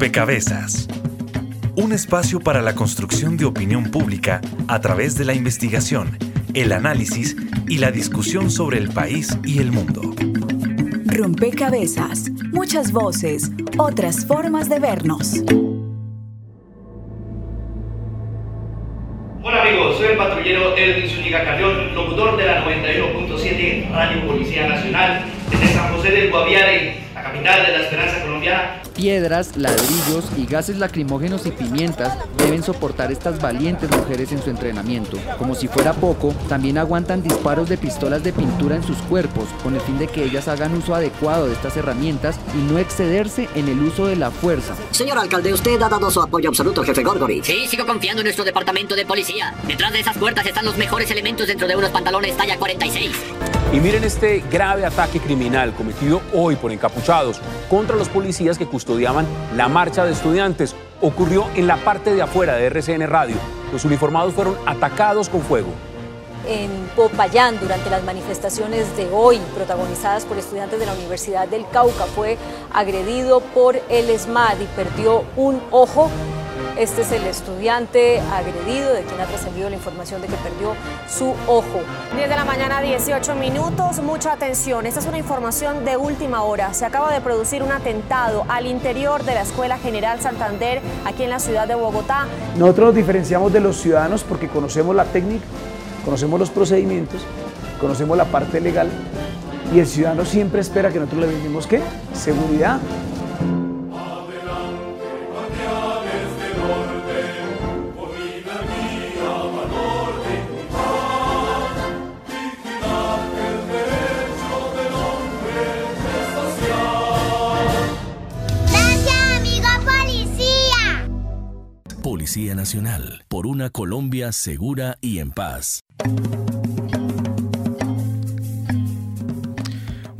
Rompecabezas. Un espacio para la construcción de opinión pública a través de la investigación, el análisis y la discusión sobre el país y el mundo. Rompecabezas. Muchas voces, otras formas de vernos. Hola amigos, soy el patrullero Edwin Zúñiga Carrión, locutor de la 91.7 Radio Policía Nacional desde San José del Guaviare, la capital de la esperanza colombiana Piedras, ladrillos y gases lacrimógenos y pimientas deben soportar estas valientes mujeres en su entrenamiento. Como si fuera poco, también aguantan disparos de pistolas de pintura en sus cuerpos, con el fin de que ellas hagan uso adecuado de estas herramientas y no excederse en el uso de la fuerza. Señor alcalde, usted ha dado su apoyo absoluto al jefe Gorgory. Sí, sigo confiando en nuestro departamento de policía. Detrás de esas puertas están los mejores elementos dentro de unos pantalones talla 46. Y miren este grave ataque criminal cometido hoy por encapuchados contra los policías que la marcha de estudiantes. Ocurrió en la parte de afuera de RCN Radio. Los uniformados fueron atacados con fuego. En Popayán, durante las manifestaciones de hoy, protagonizadas por estudiantes de la Universidad del Cauca, fue agredido por el ESMAD y perdió un ojo este es el estudiante agredido de quien ha trascendido la información de que perdió su ojo. 10 de la mañana, 18 minutos. Mucha atención. Esta es una información de última hora. Se acaba de producir un atentado al interior de la Escuela General Santander, aquí en la ciudad de Bogotá. Nosotros nos diferenciamos de los ciudadanos porque conocemos la técnica, conocemos los procedimientos, conocemos la parte legal y el ciudadano siempre espera que nosotros le brindemos qué? Seguridad, Nacional, por una Colombia segura y en paz.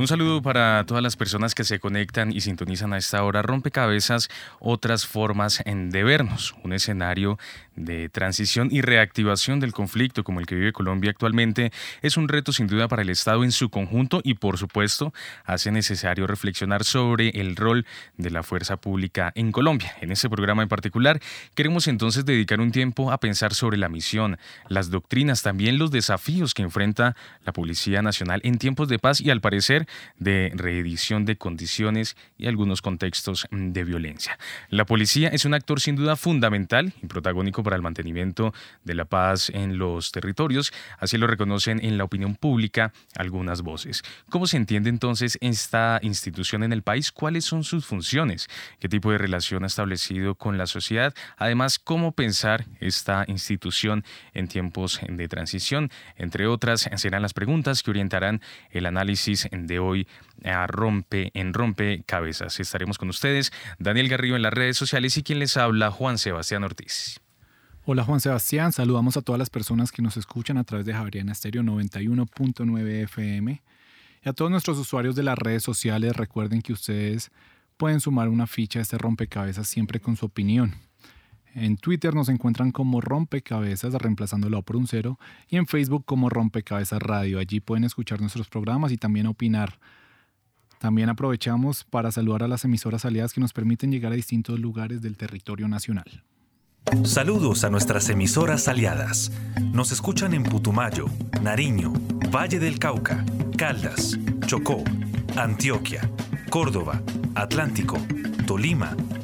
Un saludo para todas las personas que se conectan y sintonizan a esta hora. Rompecabezas, otras formas de vernos. Un escenario de transición y reactivación del conflicto como el que vive Colombia actualmente es un reto sin duda para el Estado en su conjunto y por supuesto hace necesario reflexionar sobre el rol de la fuerza pública en Colombia. En este programa en particular queremos entonces dedicar un tiempo a pensar sobre la misión, las doctrinas, también los desafíos que enfrenta la Policía Nacional en tiempos de paz y al parecer de reedición de condiciones y algunos contextos de violencia. La policía es un actor sin duda fundamental y protagónico para el mantenimiento de la paz en los territorios, así lo reconocen en la opinión pública algunas voces. ¿Cómo se entiende entonces esta institución en el país? ¿Cuáles son sus funciones? ¿Qué tipo de relación ha establecido con la sociedad? Además, ¿cómo pensar esta institución en tiempos de transición? Entre otras, serán las preguntas que orientarán el análisis de hoy a Rompe en Rompe Cabezas. Estaremos con ustedes, Daniel Garrido en las redes sociales y quien les habla, Juan Sebastián Ortiz. Hola Juan Sebastián, saludamos a todas las personas que nos escuchan a través de Javeriana Estéreo 91.9 FM y a todos nuestros usuarios de las redes sociales. Recuerden que ustedes pueden sumar una ficha a este rompecabezas siempre con su opinión. En Twitter nos encuentran como Rompecabezas, reemplazándolo por un cero, y en Facebook como Rompecabezas Radio. Allí pueden escuchar nuestros programas y también opinar. También aprovechamos para saludar a las emisoras aliadas que nos permiten llegar a distintos lugares del territorio nacional. Saludos a nuestras emisoras aliadas. Nos escuchan en Putumayo, Nariño, Valle del Cauca, Caldas, Chocó, Antioquia, Córdoba, Atlántico, Tolima,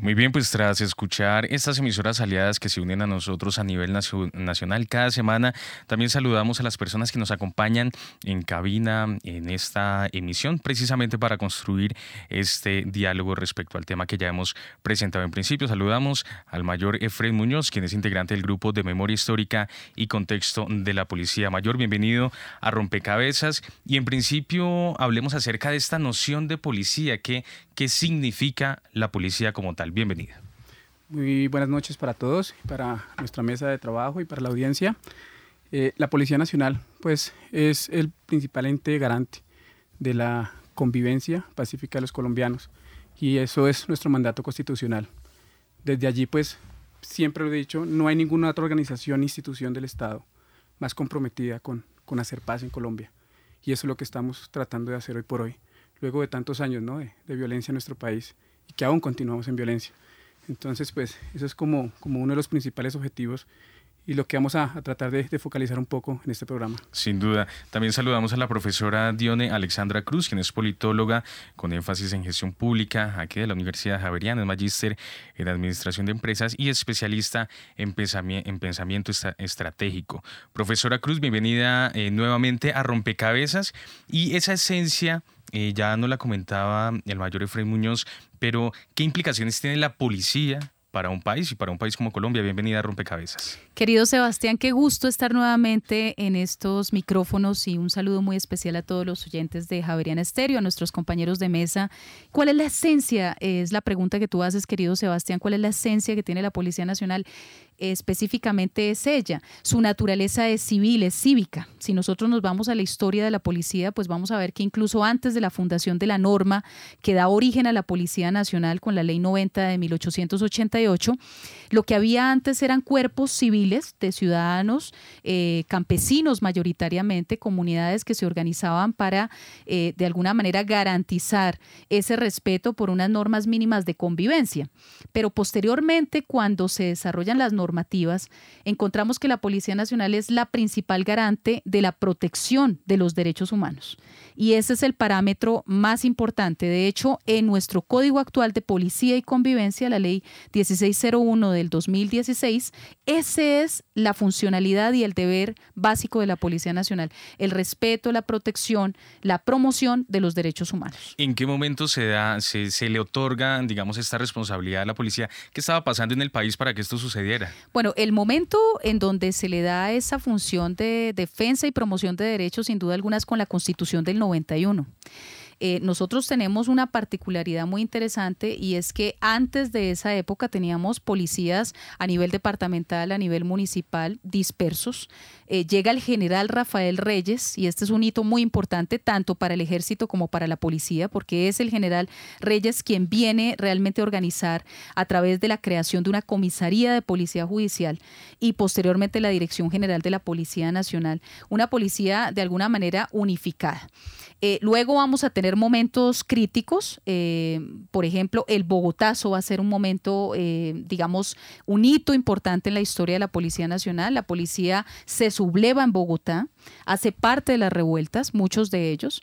Muy bien, pues tras escuchar estas emisoras aliadas que se unen a nosotros a nivel nacional cada semana, también saludamos a las personas que nos acompañan en cabina en esta emisión, precisamente para construir este diálogo respecto al tema que ya hemos presentado en principio. Saludamos al mayor Efred Muñoz, quien es integrante del grupo de memoria histórica y contexto de la Policía Mayor. Bienvenido a Rompecabezas. Y en principio hablemos acerca de esta noción de policía, que, ¿qué significa la policía como tal? Bienvenida. Muy buenas noches para todos, para nuestra mesa de trabajo y para la audiencia. Eh, la Policía Nacional, pues, es el principal ente garante de la convivencia pacífica de los colombianos y eso es nuestro mandato constitucional. Desde allí, pues, siempre lo he dicho, no hay ninguna otra organización, institución del Estado más comprometida con, con hacer paz en Colombia. Y eso es lo que estamos tratando de hacer hoy por hoy, luego de tantos años ¿no? de, de violencia en nuestro país y que aún continuamos en violencia. Entonces, pues, eso es como, como uno de los principales objetivos y lo que vamos a, tratar de, focalizar un poco en este programa. Sin duda. También saludamos a la profesora Dione Alexandra Cruz, quien es politóloga con énfasis en gestión pública aquí de la Universidad Javeriana, es magíster en administración de empresas y especialista en, en pensamiento estratégico. Profesora Cruz, bienvenida eh, nuevamente a Rompecabezas y esa esencia... Eh, ya no la comentaba el mayor Efraín Muñoz, pero ¿qué implicaciones tiene la policía para un país y para un país como Colombia. Bienvenida a Rompecabezas. Querido Sebastián, qué gusto estar nuevamente en estos micrófonos y un saludo muy especial a todos los oyentes de Javeriana Estéreo, a nuestros compañeros de mesa. ¿Cuál es la esencia? Es la pregunta que tú haces, querido Sebastián. ¿Cuál es la esencia que tiene la Policía Nacional? Específicamente es ella. Su naturaleza es civil, es cívica. Si nosotros nos vamos a la historia de la policía, pues vamos a ver que incluso antes de la fundación de la norma que da origen a la Policía Nacional con la Ley 90 de 1888, lo que había antes eran cuerpos civiles de ciudadanos, eh, campesinos mayoritariamente, comunidades que se organizaban para eh, de alguna manera garantizar ese respeto por unas normas mínimas de convivencia. Pero posteriormente, cuando se desarrollan las normas, encontramos que la Policía Nacional es la principal garante de la protección de los derechos humanos. Y ese es el parámetro más importante. De hecho, en nuestro Código actual de Policía y Convivencia, la Ley 1601 del 2016, esa es la funcionalidad y el deber básico de la Policía Nacional, el respeto, la protección, la promoción de los derechos humanos. ¿En qué momento se da, se, se le otorga, digamos, esta responsabilidad a la policía? ¿Qué estaba pasando en el país para que esto sucediera? Bueno, el momento en donde se le da esa función de defensa y promoción de derechos, sin duda alguna, es con la Constitución del 91. Eh, nosotros tenemos una particularidad muy interesante y es que antes de esa época teníamos policías a nivel departamental, a nivel municipal, dispersos. Eh, llega el general Rafael Reyes y este es un hito muy importante tanto para el ejército como para la policía porque es el general Reyes quien viene realmente a organizar a través de la creación de una comisaría de policía judicial y posteriormente la Dirección General de la Policía Nacional, una policía de alguna manera unificada. Eh, luego vamos a tener momentos críticos, eh, por ejemplo, el Bogotazo va a ser un momento, eh, digamos, un hito importante en la historia de la Policía Nacional. La policía se subleva en Bogotá, hace parte de las revueltas, muchos de ellos,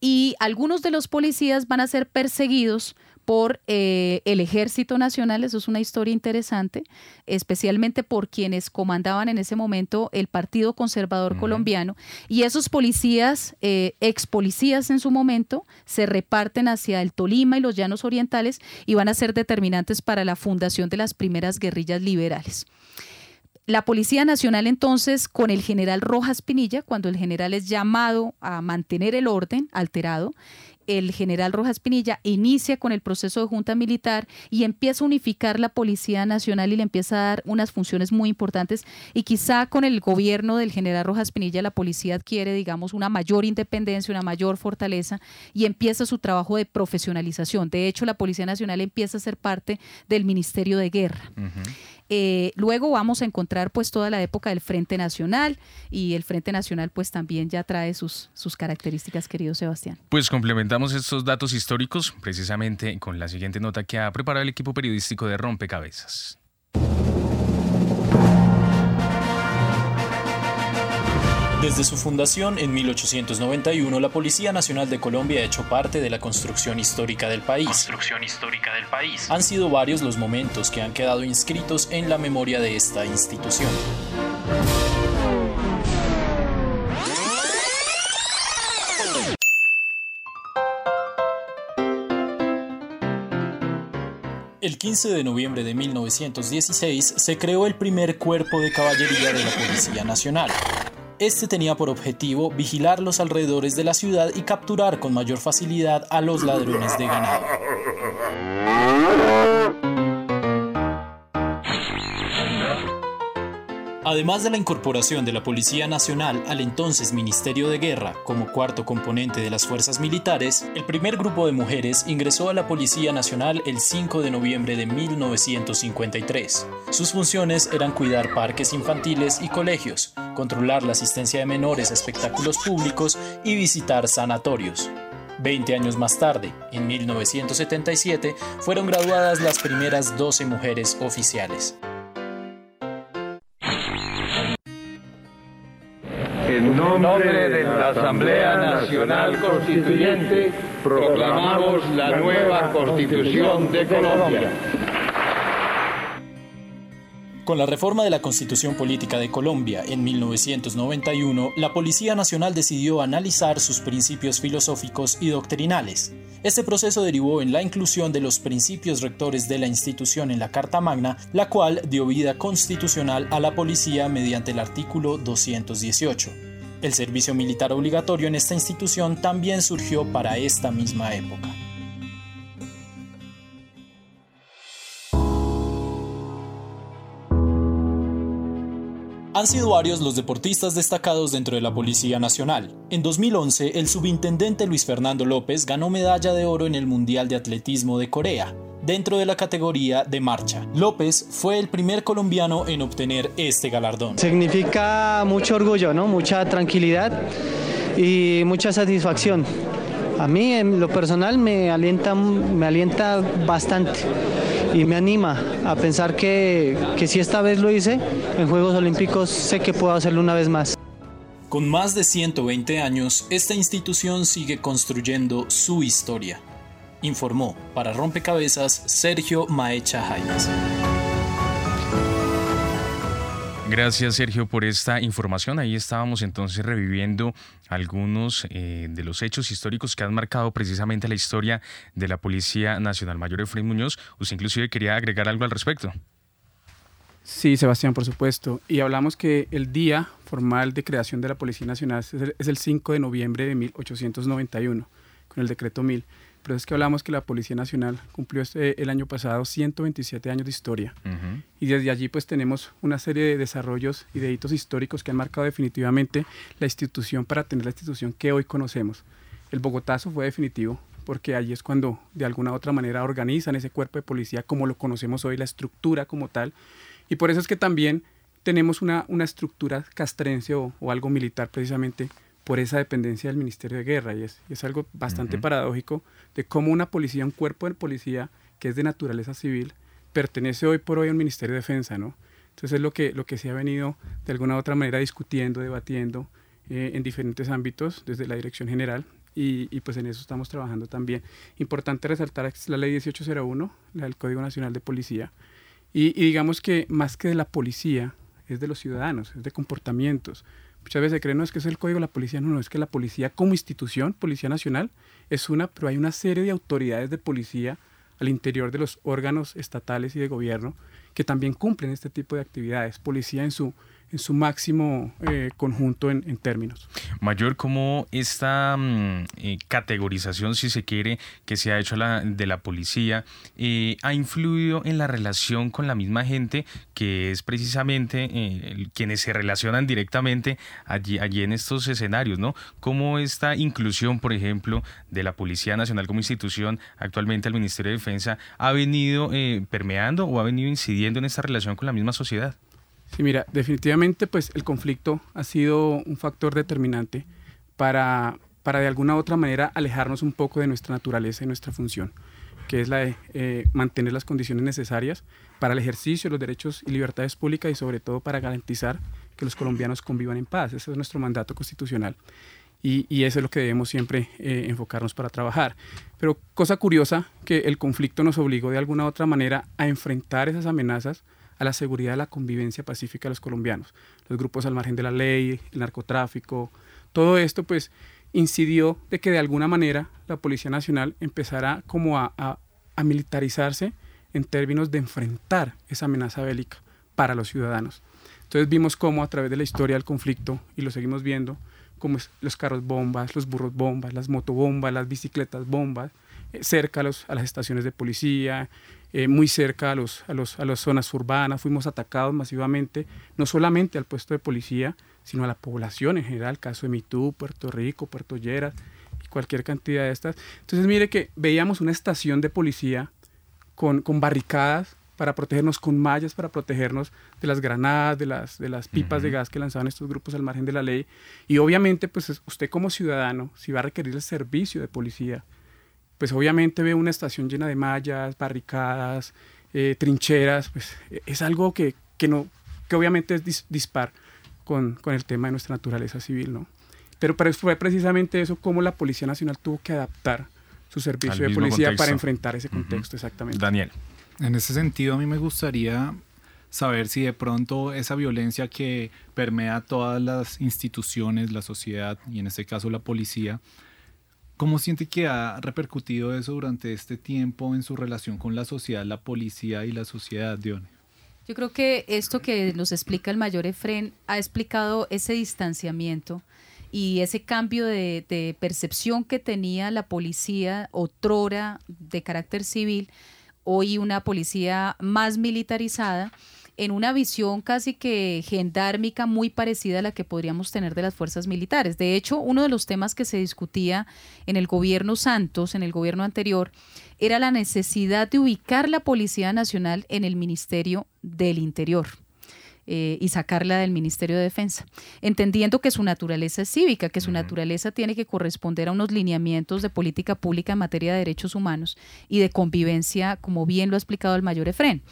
y algunos de los policías van a ser perseguidos por eh, el Ejército Nacional, eso es una historia interesante, especialmente por quienes comandaban en ese momento el Partido Conservador Colombiano, y esos policías, eh, ex policías en su momento, se reparten hacia el Tolima y los Llanos Orientales y van a ser determinantes para la fundación de las primeras guerrillas liberales. La Policía Nacional entonces, con el general Rojas Pinilla, cuando el general es llamado a mantener el orden alterado, el general Rojas Pinilla inicia con el proceso de junta militar y empieza a unificar la Policía Nacional y le empieza a dar unas funciones muy importantes y quizá con el gobierno del general Rojas Pinilla la policía adquiere, digamos, una mayor independencia, una mayor fortaleza y empieza su trabajo de profesionalización. De hecho, la Policía Nacional empieza a ser parte del Ministerio de Guerra. Eh, luego vamos a encontrar pues toda la época del Frente Nacional y el Frente Nacional pues también ya trae sus, sus características, querido Sebastián. Pues complementamos estos datos históricos precisamente con la siguiente nota que ha preparado el equipo periodístico de Rompecabezas. Desde su fundación en 1891, la Policía Nacional de Colombia ha hecho parte de la construcción histórica del país. Construcción histórica del país. Han sido varios los momentos que han quedado inscritos en la memoria de esta institución. El 15 de noviembre de 1916 se creó el primer cuerpo de caballería de la Policía Nacional. Este tenía por objetivo vigilar los alrededores de la ciudad y capturar con mayor facilidad a los ladrones de ganado. Además de la incorporación de la Policía Nacional al entonces Ministerio de Guerra como cuarto componente de las fuerzas militares, el primer grupo de mujeres ingresó a la Policía Nacional el 5 de noviembre de 1953. Sus funciones eran cuidar parques infantiles y colegios, controlar la asistencia de menores a espectáculos públicos y visitar sanatorios. Veinte años más tarde, en 1977, fueron graduadas las primeras 12 mujeres oficiales. Nombre de la Asamblea Nacional Constituyente, proclamamos la nueva Constitución de Colombia. Con la reforma de la Constitución Política de Colombia en 1991, la Policía Nacional decidió analizar sus principios filosóficos y doctrinales. Este proceso derivó en la inclusión de los principios rectores de la institución en la Carta Magna, la cual dio vida constitucional a la policía mediante el artículo 218. El servicio militar obligatorio en esta institución también surgió para esta misma época. Han sido varios los deportistas destacados dentro de la Policía Nacional. En 2011, el subintendente Luis Fernando López ganó medalla de oro en el Mundial de Atletismo de Corea, dentro de la categoría de marcha. López fue el primer colombiano en obtener este galardón. Significa mucho orgullo, ¿no? mucha tranquilidad y mucha satisfacción. A mí en lo personal me alienta, me alienta bastante y me anima a pensar que, que si esta vez lo hice en Juegos Olímpicos, sé que puedo hacerlo una vez más. Con más de 120 años, esta institución sigue construyendo su historia. Informó para Rompecabezas Sergio Maecha Jaimes. Gracias Sergio por esta información. Ahí estábamos entonces reviviendo algunos eh, de los hechos históricos que han marcado precisamente la historia de la Policía Nacional. Mayor Efraín Muñoz, usted inclusive quería agregar algo al respecto. Sí, Sebastián, por supuesto. Y hablamos que el día formal de creación de la Policía Nacional es el 5 de noviembre de 1891, con el decreto 1000 pero es que hablamos que la Policía Nacional cumplió este, el año pasado 127 años de historia. Y desde allí pues tenemos una serie de desarrollos y de hitos históricos que han marcado definitivamente la institución para tener la institución que hoy conocemos. El Bogotazo fue definitivo porque allí es cuando de alguna u otra manera organizan ese cuerpo de policía como lo conocemos hoy, la estructura como tal. Y por eso es que también tenemos una, una estructura castrense o, o algo militar precisamente por esa dependencia del Ministerio de Guerra. Y es, es algo bastante paradójico de cómo una policía, un cuerpo de policía que es de naturaleza civil, pertenece hoy por hoy al Ministerio de Defensa, ¿no? Entonces es lo que, lo que se ha venido de alguna u otra manera discutiendo, debatiendo eh, en diferentes ámbitos desde la Dirección General y, y, pues en eso estamos trabajando también. Importante resaltar es la ley 1801, la del Código Nacional de Policía, y, y digamos que más que de la policía, es de los ciudadanos, es de comportamientos, Muchas veces se cree, no es que es el código de la policía, no, no, es que la policía como institución, Policía Nacional, es una, pero hay una serie de autoridades de policía al interior de los órganos estatales y de gobierno que también cumplen este tipo de actividades. Policía en su, en su máximo eh, conjunto en, términos. Mayor, como esta mm, eh, categorización, si se quiere, que se ha hecho la, de la policía, eh, ha influido en la relación con la misma gente que es precisamente quienes se relacionan directamente allí, allí en estos escenarios, ¿no? Cómo esta inclusión, por ejemplo, de la Policía Nacional como institución actualmente al Ministerio de Defensa ha venido permeando o ha venido incidiendo en esta relación con la misma sociedad. Sí, mira, definitivamente pues el conflicto ha sido un factor determinante para, para de alguna otra manera alejarnos un poco de nuestra naturaleza y nuestra función, que es la de eh, mantener las condiciones necesarias para el ejercicio de los derechos y libertades públicas y sobre todo para garantizar que los colombianos convivan en paz. Ese es nuestro mandato constitucional. Y, eso es lo que debemos siempre eh, enfocarnos para trabajar. Pero cosa curiosa, que el conflicto nos obligó de alguna otra manera a enfrentar esas amenazas a la seguridad y la convivencia pacífica de los colombianos. Los grupos al margen de la ley, el narcotráfico, todo esto pues incidió de que de alguna manera la Policía Nacional empezara como a, militarizarse en términos de enfrentar esa amenaza bélica para los ciudadanos. Entonces vimos cómo a través de la historia del conflicto, y lo seguimos viendo, como los carros bombas, los burros bombas, las motobombas, las bicicletas bombas, eh, cerca a, las estaciones de policía, eh, muy cerca a, los, a, los, a las zonas urbanas, fuimos atacados masivamente, no solamente al puesto de policía, sino a la población en general, caso de Mitú, Puerto Rico, Puerto Lleras y cualquier cantidad de estas. Entonces mire que veíamos una estación de policía con, con barricadas para protegernos con mallas, para protegernos de las granadas, de las, de las pipas de gas que lanzaban estos grupos al margen de la ley. Y obviamente, pues usted como ciudadano, si va a requerir el servicio de policía, pues obviamente ve una estación llena de mallas, barricadas, eh, trincheras, pues e, es algo que, que, no, que obviamente es dispar con, con, el tema de nuestra naturaleza civil, ¿no? Pero, pero fue precisamente eso como la Policía Nacional tuvo que adaptar su servicio de policía para enfrentar ese contexto, exactamente. Daniel. En ese sentido, a mí me gustaría saber si de pronto esa violencia que permea todas las instituciones, la sociedad y en este caso la policía, ¿cómo siente que ha repercutido eso durante este tiempo en su relación con la sociedad, la policía y la sociedad, Dione? Yo creo que esto que nos explica el mayor Efren ha explicado ese distanciamiento y ese cambio de, percepción que tenía la policía otrora de carácter civil hoy una policía más militarizada en una visión casi que gendármica muy parecida a la que podríamos tener de las fuerzas militares. De hecho, uno de los temas que se discutía en el gobierno Santos, en el gobierno anterior, era la necesidad de ubicar la Policía Nacional en el Ministerio del Interior. Eh, y sacarla del Ministerio de Defensa, entendiendo que su naturaleza es cívica, que su naturaleza tiene que corresponder a unos lineamientos de política pública en materia de derechos humanos y de convivencia, como bien lo ha explicado el mayor Efren.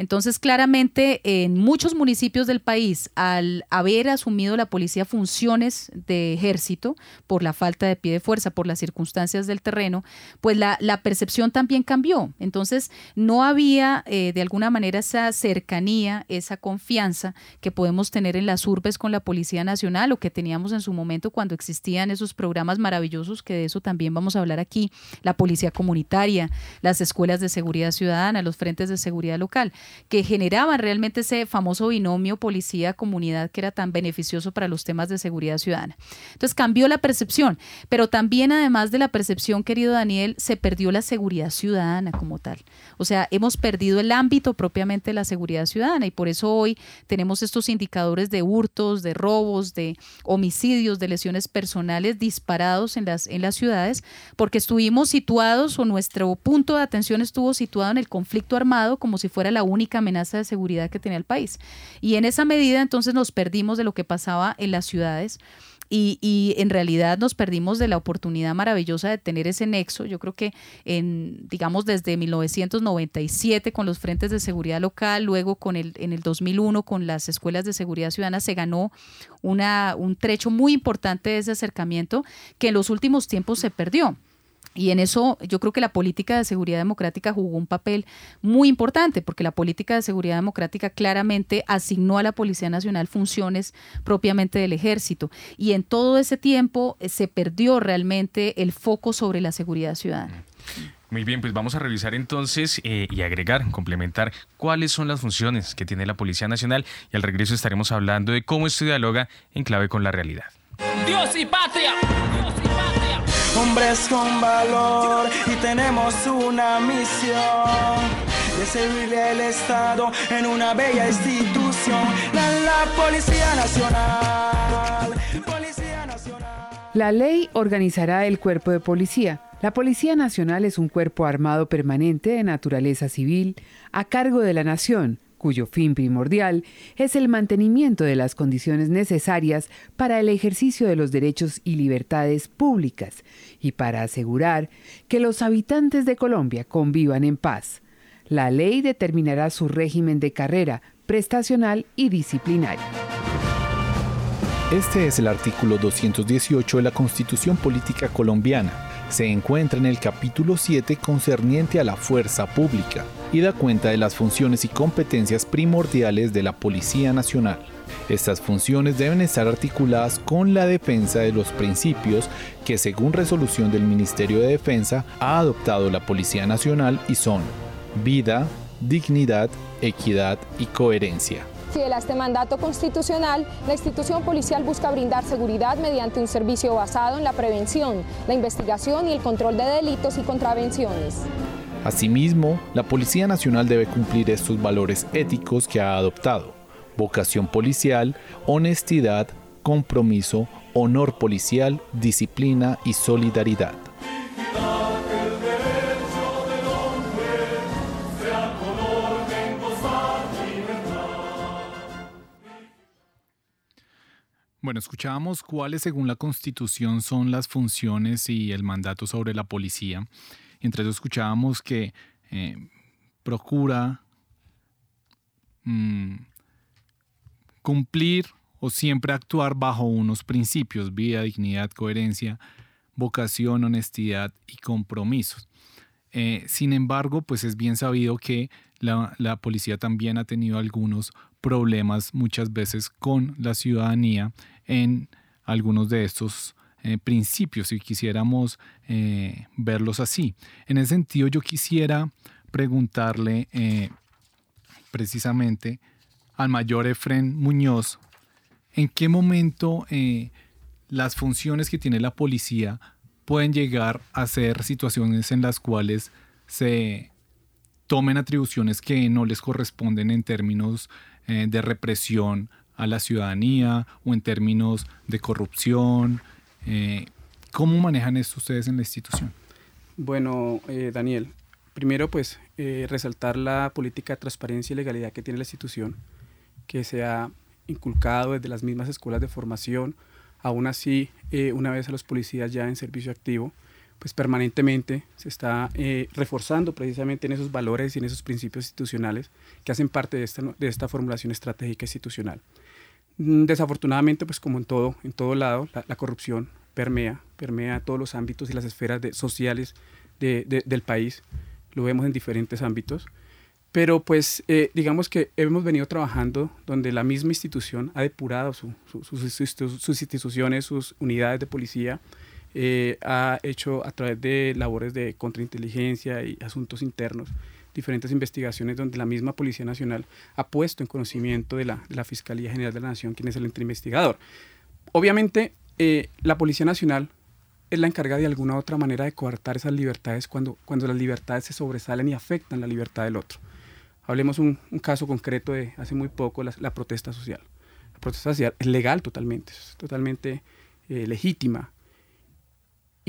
Entonces, claramente, en muchos municipios del país, al haber asumido la policía funciones de ejército por la falta de pie de fuerza, por las circunstancias del terreno, pues la, percepción también cambió. Entonces, no había eh, de alguna manera esa cercanía, esa confianza que podemos tener en las urbes con la Policía Nacional o que teníamos en su momento cuando existían esos programas maravillosos, que de eso también vamos a hablar aquí, la Policía Comunitaria, las escuelas de seguridad ciudadana, los frentes de seguridad local que generaban realmente ese famoso binomio policía-comunidad que era tan beneficioso para los temas de seguridad ciudadana. Entonces cambió la percepción, pero también además de la percepción, querido Daniel, se perdió la seguridad ciudadana como tal. O sea, hemos perdido el ámbito propiamente de la seguridad ciudadana y por eso hoy tenemos estos indicadores de hurtos, de robos, de homicidios, de lesiones personales disparados en las, en las ciudades, porque estuvimos situados o nuestro punto de atención estuvo situado en el conflicto armado como si fuera la única única amenaza de seguridad que tenía el país. Y en esa medida entonces nos perdimos de lo que pasaba en las ciudades. Y, en realidad nos perdimos de la oportunidad maravillosa de tener ese nexo. Yo creo que en, digamos, desde 1997 con los frentes de seguridad local, luego con el, en el 2001 con las escuelas de seguridad ciudadana, se ganó un trecho muy importante de ese acercamiento que en los últimos tiempos se perdió. Y en eso yo creo que la política de seguridad democrática jugó un papel muy importante, porque la política de seguridad democrática claramente asignó a la Policía Nacional funciones propiamente del ejército. Y en todo ese tiempo eh, se perdió realmente el foco sobre la seguridad ciudadana. Muy bien, pues vamos a revisar entonces eh, y agregar, complementar cuáles son las funciones que tiene la Policía Nacional y al regreso estaremos hablando de cómo esto dialoga en clave con la realidad. Dios y patria hombres con valor y tenemos una misión de servirle al Estado en una bella institución, la. Policía Nacional. La ley organizará el cuerpo de policía. La Policía Nacional es un cuerpo armado permanente de naturaleza civil a cargo de la nación cuyo fin primordial es el mantenimiento de las condiciones necesarias para el ejercicio de los derechos y libertades públicas y para asegurar que los habitantes de Colombia convivan en paz. La ley determinará su régimen de carrera, prestacional y disciplinario. Este es el artículo 218 de la Constitución Política Colombiana. Se encuentra en el capítulo 7 concerniente a la fuerza pública y da cuenta de las funciones y competencias primordiales de la Policía Nacional. Estas funciones deben estar articuladas con la defensa de los principios que según resolución del Ministerio de Defensa ha adoptado la Policía Nacional y son vida, dignidad, equidad y coherencia. Fiel a este mandato constitucional, la institución policial busca brindar seguridad mediante un servicio basado en la prevención, la investigación y el control de delitos y contravenciones. Asimismo, la Policía Nacional debe cumplir estos valores éticos que ha adoptado. Vocación policial, honestidad, compromiso, honor policial, disciplina y solidaridad. Bueno, escuchábamos cuáles según la Constitución son las funciones y el mandato sobre la policía. Entre eso escuchábamos que eh, procura mm, cumplir o siempre actuar bajo unos principios, vida, dignidad, coherencia, vocación, honestidad y compromisos. Eh, sin embargo, pues es bien sabido que la, la, policía también ha tenido algunos problemas muchas veces con la ciudadanía en algunos de estos eh, principios, si quisiéramos eh, verlos así. En ese sentido, yo quisiera preguntarle precisamente al mayor Efren Muñoz, ¿en qué momento las funciones que tiene la policía pueden llegar a ser situaciones en las cuales se tomen atribuciones que no les corresponden en términos eh, de represión a la ciudadanía o en términos de corrupción. Eh, ¿Cómo manejan esto ustedes en la institución? Bueno, eh, Daniel, primero pues resaltar la política de transparencia y legalidad que tiene la institución, que se ha inculcado desde las mismas escuelas de formación, Aún así, una vez a los policías ya en servicio activo, pues permanentemente se está eh, reforzando precisamente en esos valores y en esos principios institucionales que hacen parte de esta, de esta formulación estratégica institucional. Mm, desafortunadamente, pues como en todo, en todo lado, la, corrupción permea, permea todos los ámbitos y las esferas sociales del país. Lo vemos en diferentes ámbitos. Pero pues eh, digamos que hemos venido trabajando donde la misma institución ha depurado sus, instituciones, sus unidades de policía, eh, ha hecho a través de labores de contrainteligencia y asuntos internos diferentes investigaciones donde la misma Policía Nacional ha puesto en conocimiento de la, Fiscalía General de la Nación quién es el investigador. Obviamente eh, la Policía Nacional es la encargada de alguna u otra manera de coartar esas libertades cuando, cuando las libertades se sobresalen y afectan la libertad del otro. Hablemos un, un caso concreto de hace muy poco, la, protesta social. La protesta social es legal totalmente, es totalmente eh, legítima.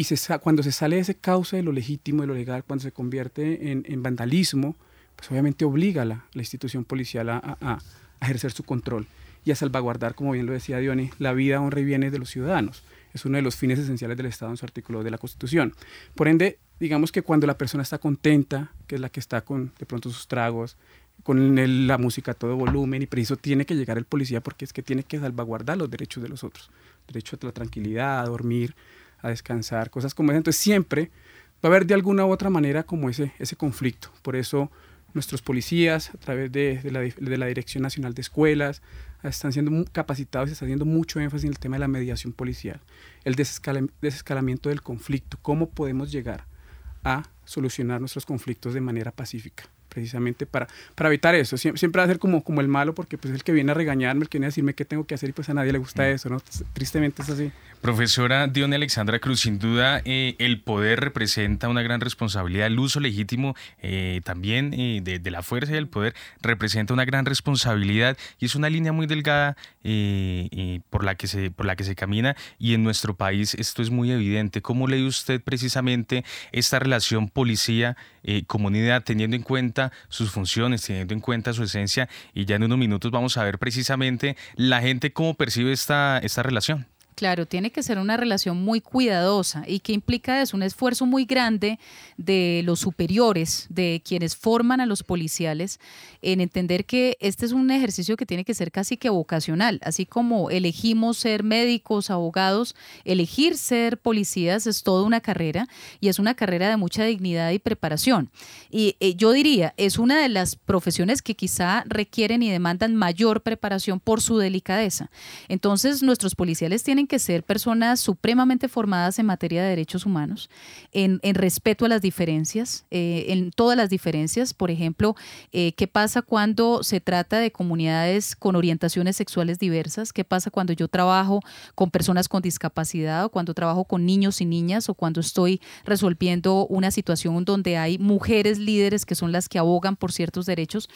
Y se, cuando se sale de ese cauce de lo legítimo, de lo legal, cuando se convierte en, en vandalismo, pues obviamente obliga a la, la institución policial a, a, a, ejercer su control y a salvaguardar, como bien lo decía Diony, la vida, honra y bienes de los ciudadanos. Es uno de los fines esenciales del Estado en su artículo de la Constitución. Por ende, digamos que cuando la persona está contenta, que es la que está con de pronto sus tragos, con la música a todo volumen, y preciso tiene que llegar el policía porque es que tiene que salvaguardar los derechos de los otros, derecho a la tranquilidad, a dormir, a descansar, cosas como esas. Entonces siempre va a haber de alguna u otra manera como ese, ese conflicto. Por eso nuestros policías, a través de, la, de la Dirección Nacional de Escuelas, están siendo capacitados y está haciendo mucho énfasis en el tema de la mediación policial, el desescalamiento del conflicto, cómo podemos llegar a solucionar nuestros conflictos de manera pacífica precisamente para, para evitar eso. siempre va a ser como, como el malo porque pues es el que viene a regañarme, el que viene a decirme qué tengo que hacer y pues a nadie le gusta mm. eso, ¿no? Tristemente es así. Profesora Dione Alexandra Cruz, sin duda eh, el poder representa una gran responsabilidad, el uso legítimo eh, también eh, de, la fuerza y del poder representa una gran responsabilidad y es una línea muy delgada por, la que se, por la que se camina y en nuestro país esto es muy evidente. ¿Cómo lee usted precisamente esta relación policía-comunidad teniendo en cuenta sus funciones, teniendo en cuenta su esencia y ya en unos minutos vamos a ver precisamente la gente cómo percibe esta, esta relación? Claro, tiene que ser una relación muy cuidadosa y que implica es un esfuerzo muy grande de los superiores, de quienes forman a los policiales, en entender que este es un ejercicio que tiene que ser casi que vocacional, así como elegimos ser médicos, abogados, elegir ser policías es toda una carrera y es una carrera de mucha dignidad y preparación. Y eh, yo diría, es una de las profesiones que quizá requieren y demandan mayor preparación por su delicadeza. Entonces, nuestros policiales tienen que ser personas supremamente formadas en materia de derechos humanos, en, respeto a las diferencias, eh, en todas las diferencias. Por ejemplo, eh, ¿qué pasa cuando se trata de comunidades con orientaciones sexuales diversas? ¿Qué pasa cuando yo trabajo con personas con discapacidad o cuando trabajo con niños y niñas o cuando estoy resolviendo una situación donde hay mujeres líderes que son las que abogan por ciertos derechos?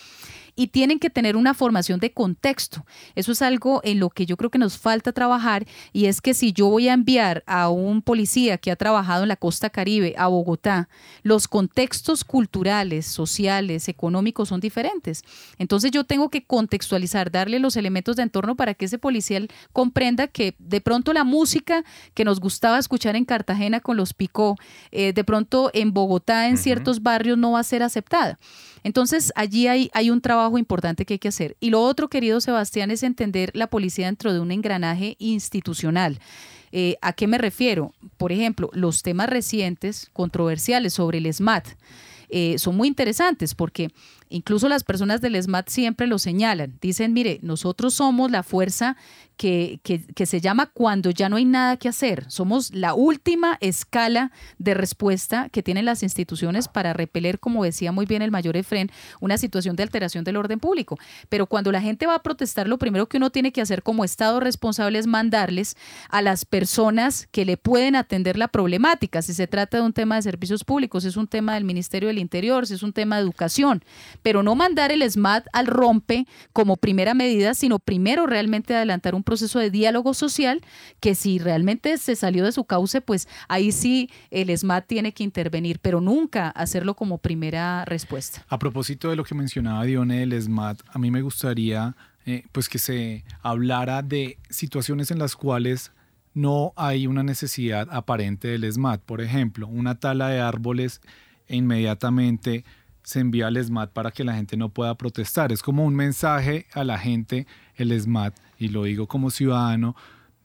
Y tienen que tener una formación de contexto. Eso es algo en lo que yo creo que nos falta trabajar y es que si yo voy a enviar a un policía que ha trabajado en la costa caribe a Bogotá, los contextos culturales, sociales, económicos son diferentes. Entonces yo tengo que contextualizar, darle los elementos de entorno para que ese policía comprenda que de pronto la música que nos gustaba escuchar en Cartagena con los Picó, eh, de pronto en Bogotá, en ciertos barrios, no va a ser aceptada. Entonces, allí hay, un trabajo importante que hay que hacer. Y lo otro, querido Sebastián, es entender la policía dentro de un engranaje institucional. Eh, ¿A qué me refiero? Por ejemplo, los temas recientes, controversiales sobre el SMAT. Eh, son muy interesantes porque incluso las personas del SMAT siempre lo señalan. Dicen, mire, nosotros somos la fuerza que, se llama cuando ya no hay nada que hacer. Somos la última escala de respuesta que tienen las instituciones para repeler, como decía muy bien el mayor Efren, una situación de alteración del orden público. Pero cuando la gente va a protestar, lo primero que uno tiene que hacer como Estado responsable es mandarles a las personas que le pueden atender la problemática. Si se trata de un tema de servicios públicos, si es un tema del Ministerio del Interior, si es un tema de educación. Pero no mandar el SMAT al rompe como primera medida, sino primero realmente adelantar un proceso de diálogo social que si realmente se salió de su cauce, pues ahí sí el SMAT tiene que intervenir, pero nunca hacerlo como primera respuesta. A propósito de lo que mencionaba Dione del SMAT, a mí me gustaría eh, pues que se hablara de situaciones en las cuales no hay una necesidad aparente del SMAT. Por ejemplo, una tala de árboles e inmediatamente se envía al SMAT para que la gente no pueda protestar. Es como un mensaje a la gente, el SMAT, y lo digo como ciudadano,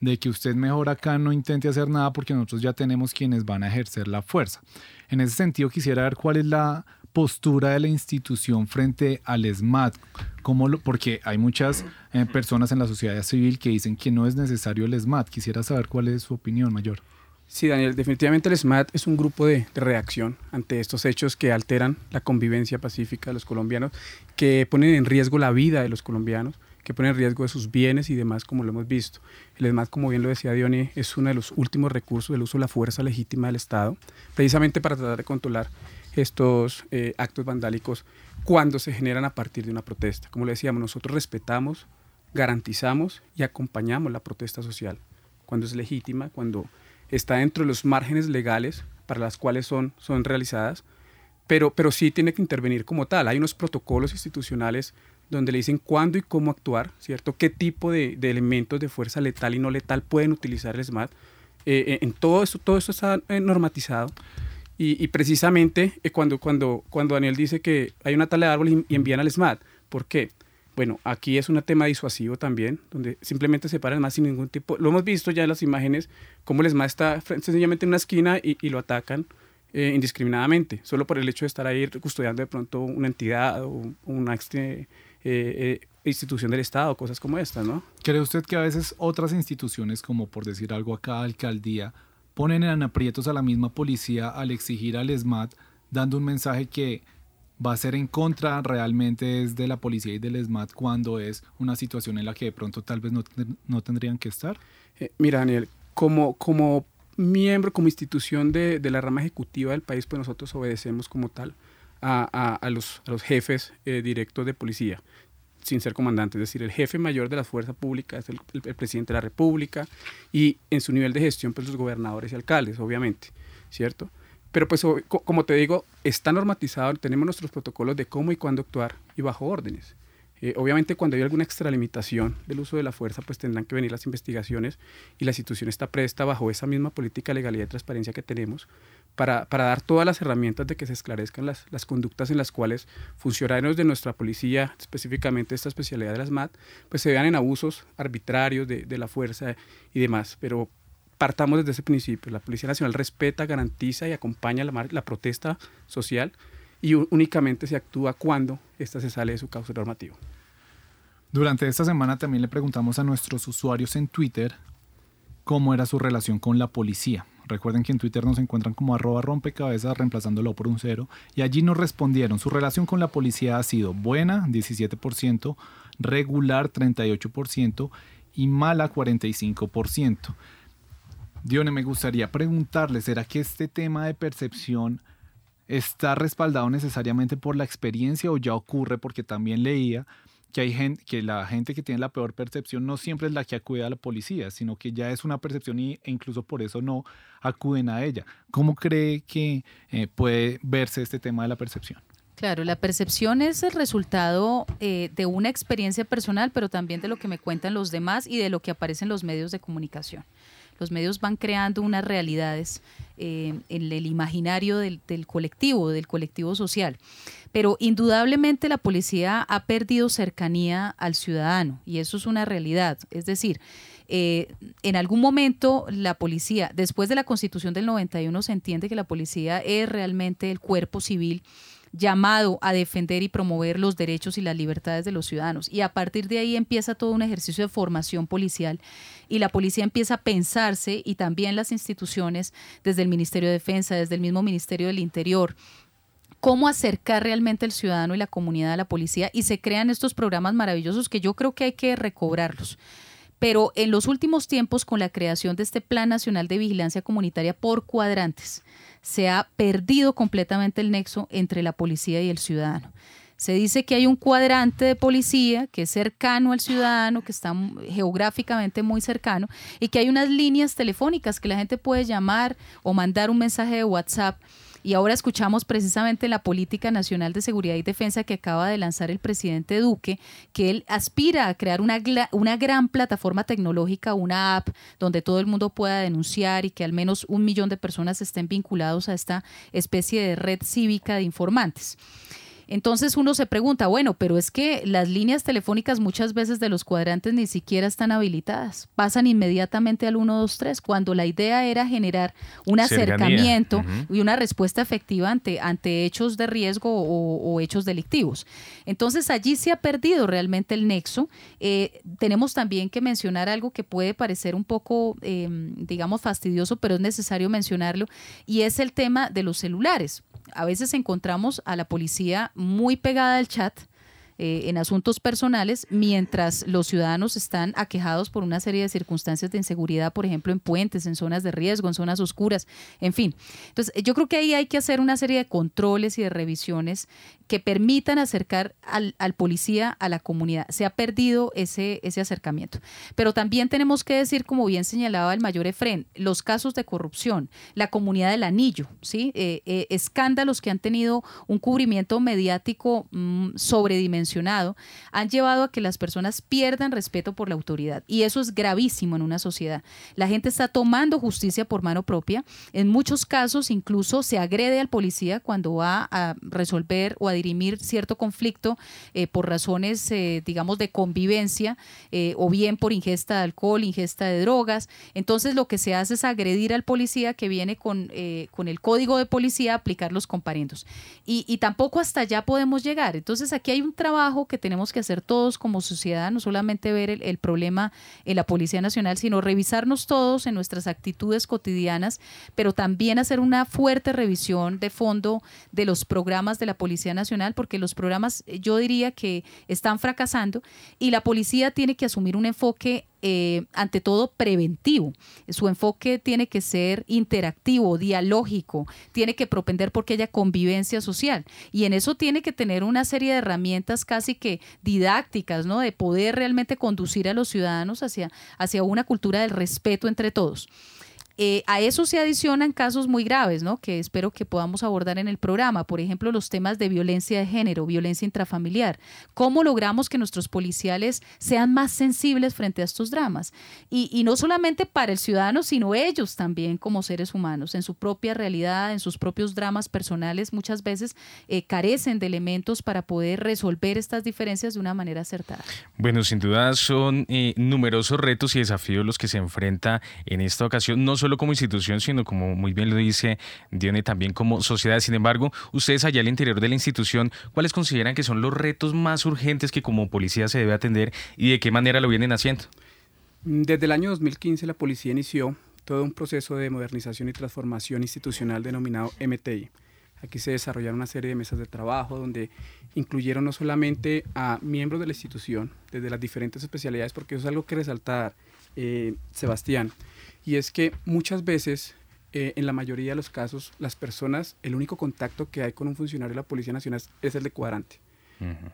de que usted mejor acá no intente hacer nada porque nosotros ya tenemos quienes van a ejercer la fuerza. En ese sentido quisiera ver cuál es la postura de la institución frente al SMAT, ¿Cómo lo, porque hay muchas eh, personas en la sociedad civil que dicen que no es necesario el SMAT. Quisiera saber cuál es su opinión, mayor. Sí, Daniel, definitivamente el SMAT es un grupo de, reacción ante estos hechos que alteran la convivencia pacífica de los colombianos, que ponen en riesgo la vida de los colombianos, que ponen en riesgo de sus bienes y demás, como lo hemos visto. El SMAT, como bien lo decía Diony, es uno de los últimos recursos del uso de la fuerza legítima del Estado, precisamente para tratar de controlar estos eh, actos vandálicos cuando se generan a partir de una protesta. Como le decíamos, nosotros respetamos, garantizamos y acompañamos la protesta social cuando es legítima, cuando está dentro de los márgenes legales para las cuales son, son realizadas, pero, pero sí tiene que intervenir como tal. Hay unos protocolos institucionales donde le dicen cuándo y cómo actuar, ¿cierto? ¿Qué tipo de, elementos de fuerza letal y no letal pueden utilizar el SMAT? Eh, eh, en todo eso, todo eso está eh, normatizado. Y, precisamente cuando, cuando, cuando Daniel dice que hay una tala de árbol y, envían al SMAT, ¿por qué? Bueno, aquí es un tema disuasivo también, donde simplemente se paran más sin ningún tipo. Lo hemos visto ya en las imágenes, cómo el ESMAD está sencillamente en una esquina y, lo atacan eh, indiscriminadamente, solo por el hecho de estar ahí custodiando de pronto una entidad o una este, eh, eh, institución del Estado, cosas como estas, ¿no? ¿Cree usted que a veces otras instituciones, como por decir algo acá, alcaldía, ponen en aprietos a la misma policía al exigir al ESMAD, dando un mensaje que va a ser en contra realmente de la policía y del SMAT cuando es una situación en la que de pronto tal vez no, no tendrían que estar? Eh, mira, Daniel, como, como miembro, como institución de, de, la rama ejecutiva del país, pues nosotros obedecemos como tal a, a, los, jefes eh, directos de policía sin ser comandante, es decir, el jefe mayor de la fuerza pública es el, el, presidente de la República y en su nivel de gestión, pues los gobernadores y alcaldes, obviamente, ¿cierto? Pero pues como te digo, está normatizado, tenemos nuestros protocolos de cómo y cuándo actuar y bajo órdenes. Eh, obviamente cuando hay alguna extralimitación del uso de la fuerza, pues tendrán que venir las investigaciones y la institución está presta bajo esa misma política de legalidad y transparencia que tenemos para, para dar todas las herramientas de que se esclarezcan las, las, conductas en las cuales funcionarios de nuestra policía, específicamente esta especialidad de las MAT, pues se vean en abusos arbitrarios de, de la fuerza y demás. Pero partamos desde ese principio. La Policía Nacional respeta, garantiza y acompaña la, la protesta social y únicamente se actúa cuando ésta se sale de su cauce normativo. Durante esta semana también le preguntamos a nuestros usuarios en Twitter cómo era su relación con la policía. Recuerden que en Twitter nos encuentran como arroba rompecabezas reemplazándolo por un cero. Y allí nos respondieron, su relación con la policía ha sido buena, 17%, regular, 38% y mala, 45%. Dione, me gustaría preguntarle, ¿será que este tema de percepción está respaldado necesariamente por la experiencia o ya ocurre porque también leía que hay gente, que la gente que tiene la peor percepción no siempre es la que acude a la policía, sino que ya es una percepción y, e incluso por eso no acuden a ella. ¿Cómo cree que eh, puede verse este tema de la percepción? Claro, la percepción es el resultado eh, de una experiencia personal, pero también de lo que me cuentan los demás y de lo que aparece en los medios de comunicación. Los medios van creando unas realidades eh, en el imaginario del, colectivo, del colectivo social. Pero indudablemente la policía ha perdido cercanía al ciudadano y eso es una realidad. Es decir, eh, en algún momento la policía, después de la constitución del 91, se entiende que la policía es realmente el cuerpo civil llamado a defender y promover los derechos y las libertades de los ciudadanos. Y a partir de ahí empieza todo un ejercicio de formación policial y la policía empieza a pensarse y también las instituciones desde el Ministerio de Defensa, desde el mismo Ministerio del Interior, cómo acercar realmente el ciudadano y la comunidad a la policía y se crean estos programas maravillosos que yo creo que hay que recobrarlos. Pero en los últimos tiempos, con la creación de este Plan Nacional de Vigilancia Comunitaria por cuadrantes, se ha perdido completamente el nexo entre la policía y el ciudadano. Se dice que hay un cuadrante de policía que es cercano al ciudadano, que está geográficamente muy cercano, y que hay unas líneas telefónicas que la gente puede llamar o mandar un mensaje de WhatsApp y ahora escuchamos precisamente la política nacional de seguridad y defensa que acaba de lanzar el presidente Duque, que él aspira a crear una, una gran plataforma tecnológica, una app donde todo el mundo pueda denunciar y que al menos un millón de personas estén vinculados a esta especie de red cívica de informantes. Entonces uno se pregunta, bueno, pero es que las líneas telefónicas muchas veces de los cuadrantes ni siquiera están habilitadas, pasan inmediatamente al 123, cuando la idea era generar un acercamiento y una respuesta efectiva ante, ante hechos de riesgo o, hechos delictivos. Entonces allí se ha perdido realmente el nexo. Eh, tenemos también que mencionar algo que puede parecer un poco, em, digamos, fastidioso, pero es necesario mencionarlo, y es el tema de los celulares a veces encontramos a la policía muy pegada al chat eh, en asuntos personales, mientras los ciudadanos están aquejados por una serie de circunstancias de inseguridad, por ejemplo, en puentes, en zonas de riesgo, en zonas oscuras, en fin. Entonces, yo creo que ahí hay que hacer una serie de controles y de revisiones que permitan acercar al, policía a la comunidad. Se ha perdido ese, acercamiento. Pero también tenemos que decir, como bien señalaba el mayor Efren, los casos de corrupción, la comunidad del anillo, ¿sí? Eh, eh, escándalos que han tenido un cubrimiento mediático mm, sobredimensionado han llevado a que las personas pierdan respeto por la autoridad. Y eso es gravísimo en una sociedad. La gente está tomando justicia por mano propia. En muchos casos incluso se agrede al policía cuando va a resolver o a dirimir cierto conflicto eh, por razones, eh, digamos, de convivencia eh, o bien por ingesta de alcohol, ingesta de drogas. Entonces lo que se hace es agredir al policía que viene con, con el código de policía aplicar los comparendos. Y, y tampoco hasta allá podemos llegar. Entonces aquí hay un trabajo que tenemos que hacer todos como sociedad, no solamente ver el, problema en la Policía Nacional, sino revisarnos todos en nuestras actitudes cotidianas, pero también hacer una fuerte revisión de fondo de los programas de la Policía Nacional, porque los programas yo diría que están fracasando y la policía tiene que asumir un enfoque eh, ante todo preventivo. Su enfoque tiene que ser interactivo, dialógico, tiene que propender porque haya convivencia social y en eso tiene que tener una serie de herramientas casi que didácticas, ¿no? De poder realmente conducir a los ciudadanos hacia, hacia una cultura del respeto entre todos. Eh, a eso se adicionan casos muy graves, ¿no? Que espero que podamos abordar en el programa. Por ejemplo, los temas de violencia de género, violencia intrafamiliar. ¿Cómo logramos que nuestros policiales sean más sensibles frente a estos dramas? Y, no solamente para el ciudadano, sino ellos también como seres humanos, en su propia realidad, en sus propios dramas personales, muchas veces eh, carecen de elementos para poder resolver estas diferencias de una manera acertada. Bueno, sin duda son eh, numerosos retos y desafíos los que se enfrenta en esta ocasión, no solo como institución, sino como muy bien lo dice Dione, también como sociedad. Sin embargo, ustedes allá al interior de la institución, ¿cuáles consideran que son los retos más urgentes que como policía se debe atender y de qué manera lo vienen haciendo? Desde el año 2015 la policía inició todo un proceso de modernización y transformación institucional denominado MTI. Aquí se desarrollaron una serie de mesas de trabajo donde incluyeron no solamente a miembros de la institución, desde las diferentes especialidades, porque eso es algo que resaltar, eh, Sebastián, y es que muchas veces, eh, en la mayoría de los casos, las personas, el único contacto que hay con un funcionario de la Policía Nacional es el de cuadrante.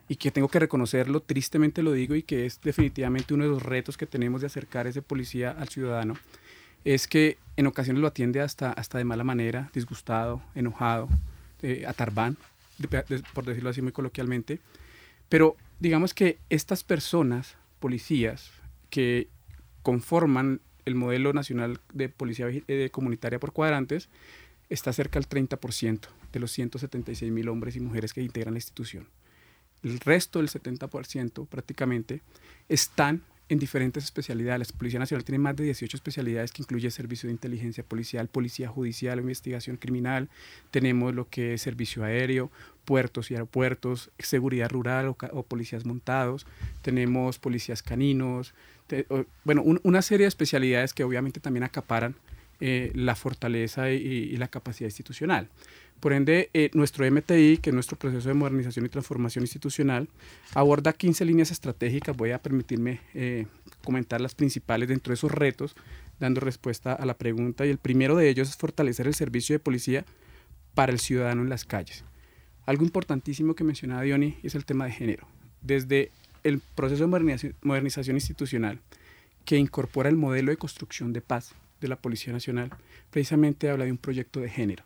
Y que tengo que reconocerlo, tristemente lo digo, y que es definitivamente uno de los retos que tenemos de acercar ese policía al ciudadano, es que en ocasiones lo atiende hasta, hasta de mala manera, disgustado, enojado, eh, a Tarbán, por decirlo así muy coloquialmente. Pero digamos que estas personas, policías, que conforman el modelo nacional de policía eh, comunitaria por cuadrantes, está cerca del 30% de los 176 mil hombres y mujeres que integran la institución. El resto del 70% prácticamente están en diferentes especialidades. La Policía Nacional tiene más de 18 especialidades que incluye servicio de inteligencia policial, policía judicial, investigación criminal, tenemos lo que es servicio aéreo, puertos y aeropuertos, seguridad rural o, policías montados, tenemos policías caninos, bueno, una serie de especialidades que obviamente también acaparan eh, la fortaleza y la capacidad institucional. Por ende, eh, nuestro MTI, que es nuestro proceso de modernización y transformación institucional, aborda 15 líneas estratégicas. Voy a permitirme eh, comentar las principales dentro de esos retos, dando respuesta a la pregunta. Y el primero de ellos es fortalecer el servicio de policía para el ciudadano en las calles. Algo importantísimo que mencionaba Diony es el tema de género. Desde el proceso de modernización institucional, que incorpora el modelo de construcción de paz de la Policía Nacional, precisamente habla de un proyecto de género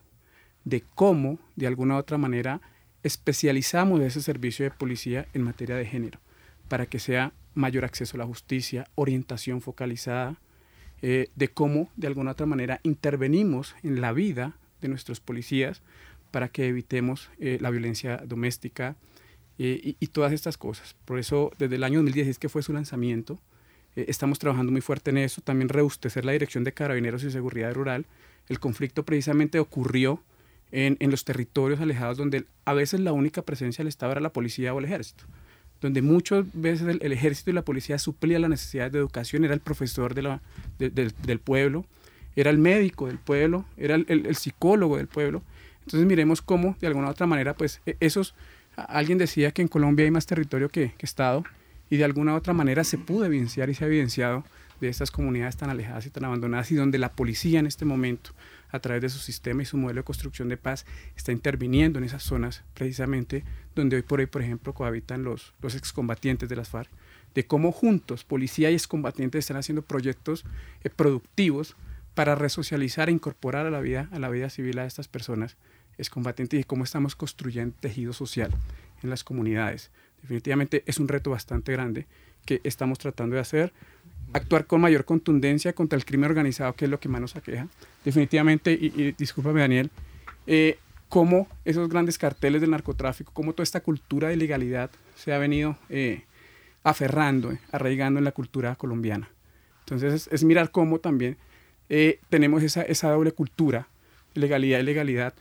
de cómo, de alguna u otra manera, especializamos ese servicio de policía en materia de género, para que sea mayor acceso a la justicia, orientación focalizada, eh, de cómo, de alguna u otra manera, intervenimos en la vida de nuestros policías para que evitemos eh, la violencia doméstica eh, y, todas estas cosas. Por eso, desde el año 2016, que fue su lanzamiento, estamos trabajando muy fuerte en eso, también rebustecer la Dirección de Carabineros y Seguridad Rural. El conflicto precisamente ocurrió en, en, los territorios alejados donde a veces la única presencia del Estado era la policía o el ejército, donde muchas veces el, ejército y la policía suplía las necesidades de educación, era el profesor de del pueblo, era el médico del pueblo, era el, el, psicólogo del pueblo. Entonces miremos cómo, de alguna u otra manera, pues e, esos, alguien decía que en Colombia hay más territorio que, Estado, y de alguna u otra manera se pudo evidenciar y se ha evidenciado de estas comunidades tan alejadas y tan abandonadas y donde la policía en este momento a través de su sistema y su modelo de construcción de paz, está interviniendo en esas zonas precisamente donde hoy por hoy, por ejemplo, cohabitan los, los excombatientes de las FARC, de cómo juntos, policía y excombatientes, están haciendo proyectos eh, productivos para resocializar e incorporar a la vida, a la vida civil a estas personas excombatientes y cómo estamos construyendo tejido social en las comunidades. Definitivamente es un reto bastante grande que estamos tratando de hacer actuar con mayor contundencia contra el crimen organizado, que es lo que más nos aqueja. Definitivamente, y, discúlpame Daniel, eh, cómo esos grandes carteles del narcotráfico, cómo toda esta cultura de ilegalidad se ha venido eh, aferrando, arraigando en la cultura colombiana. Entonces es, mirar cómo también eh, tenemos esa, esa doble cultura, legalidad y legalidad,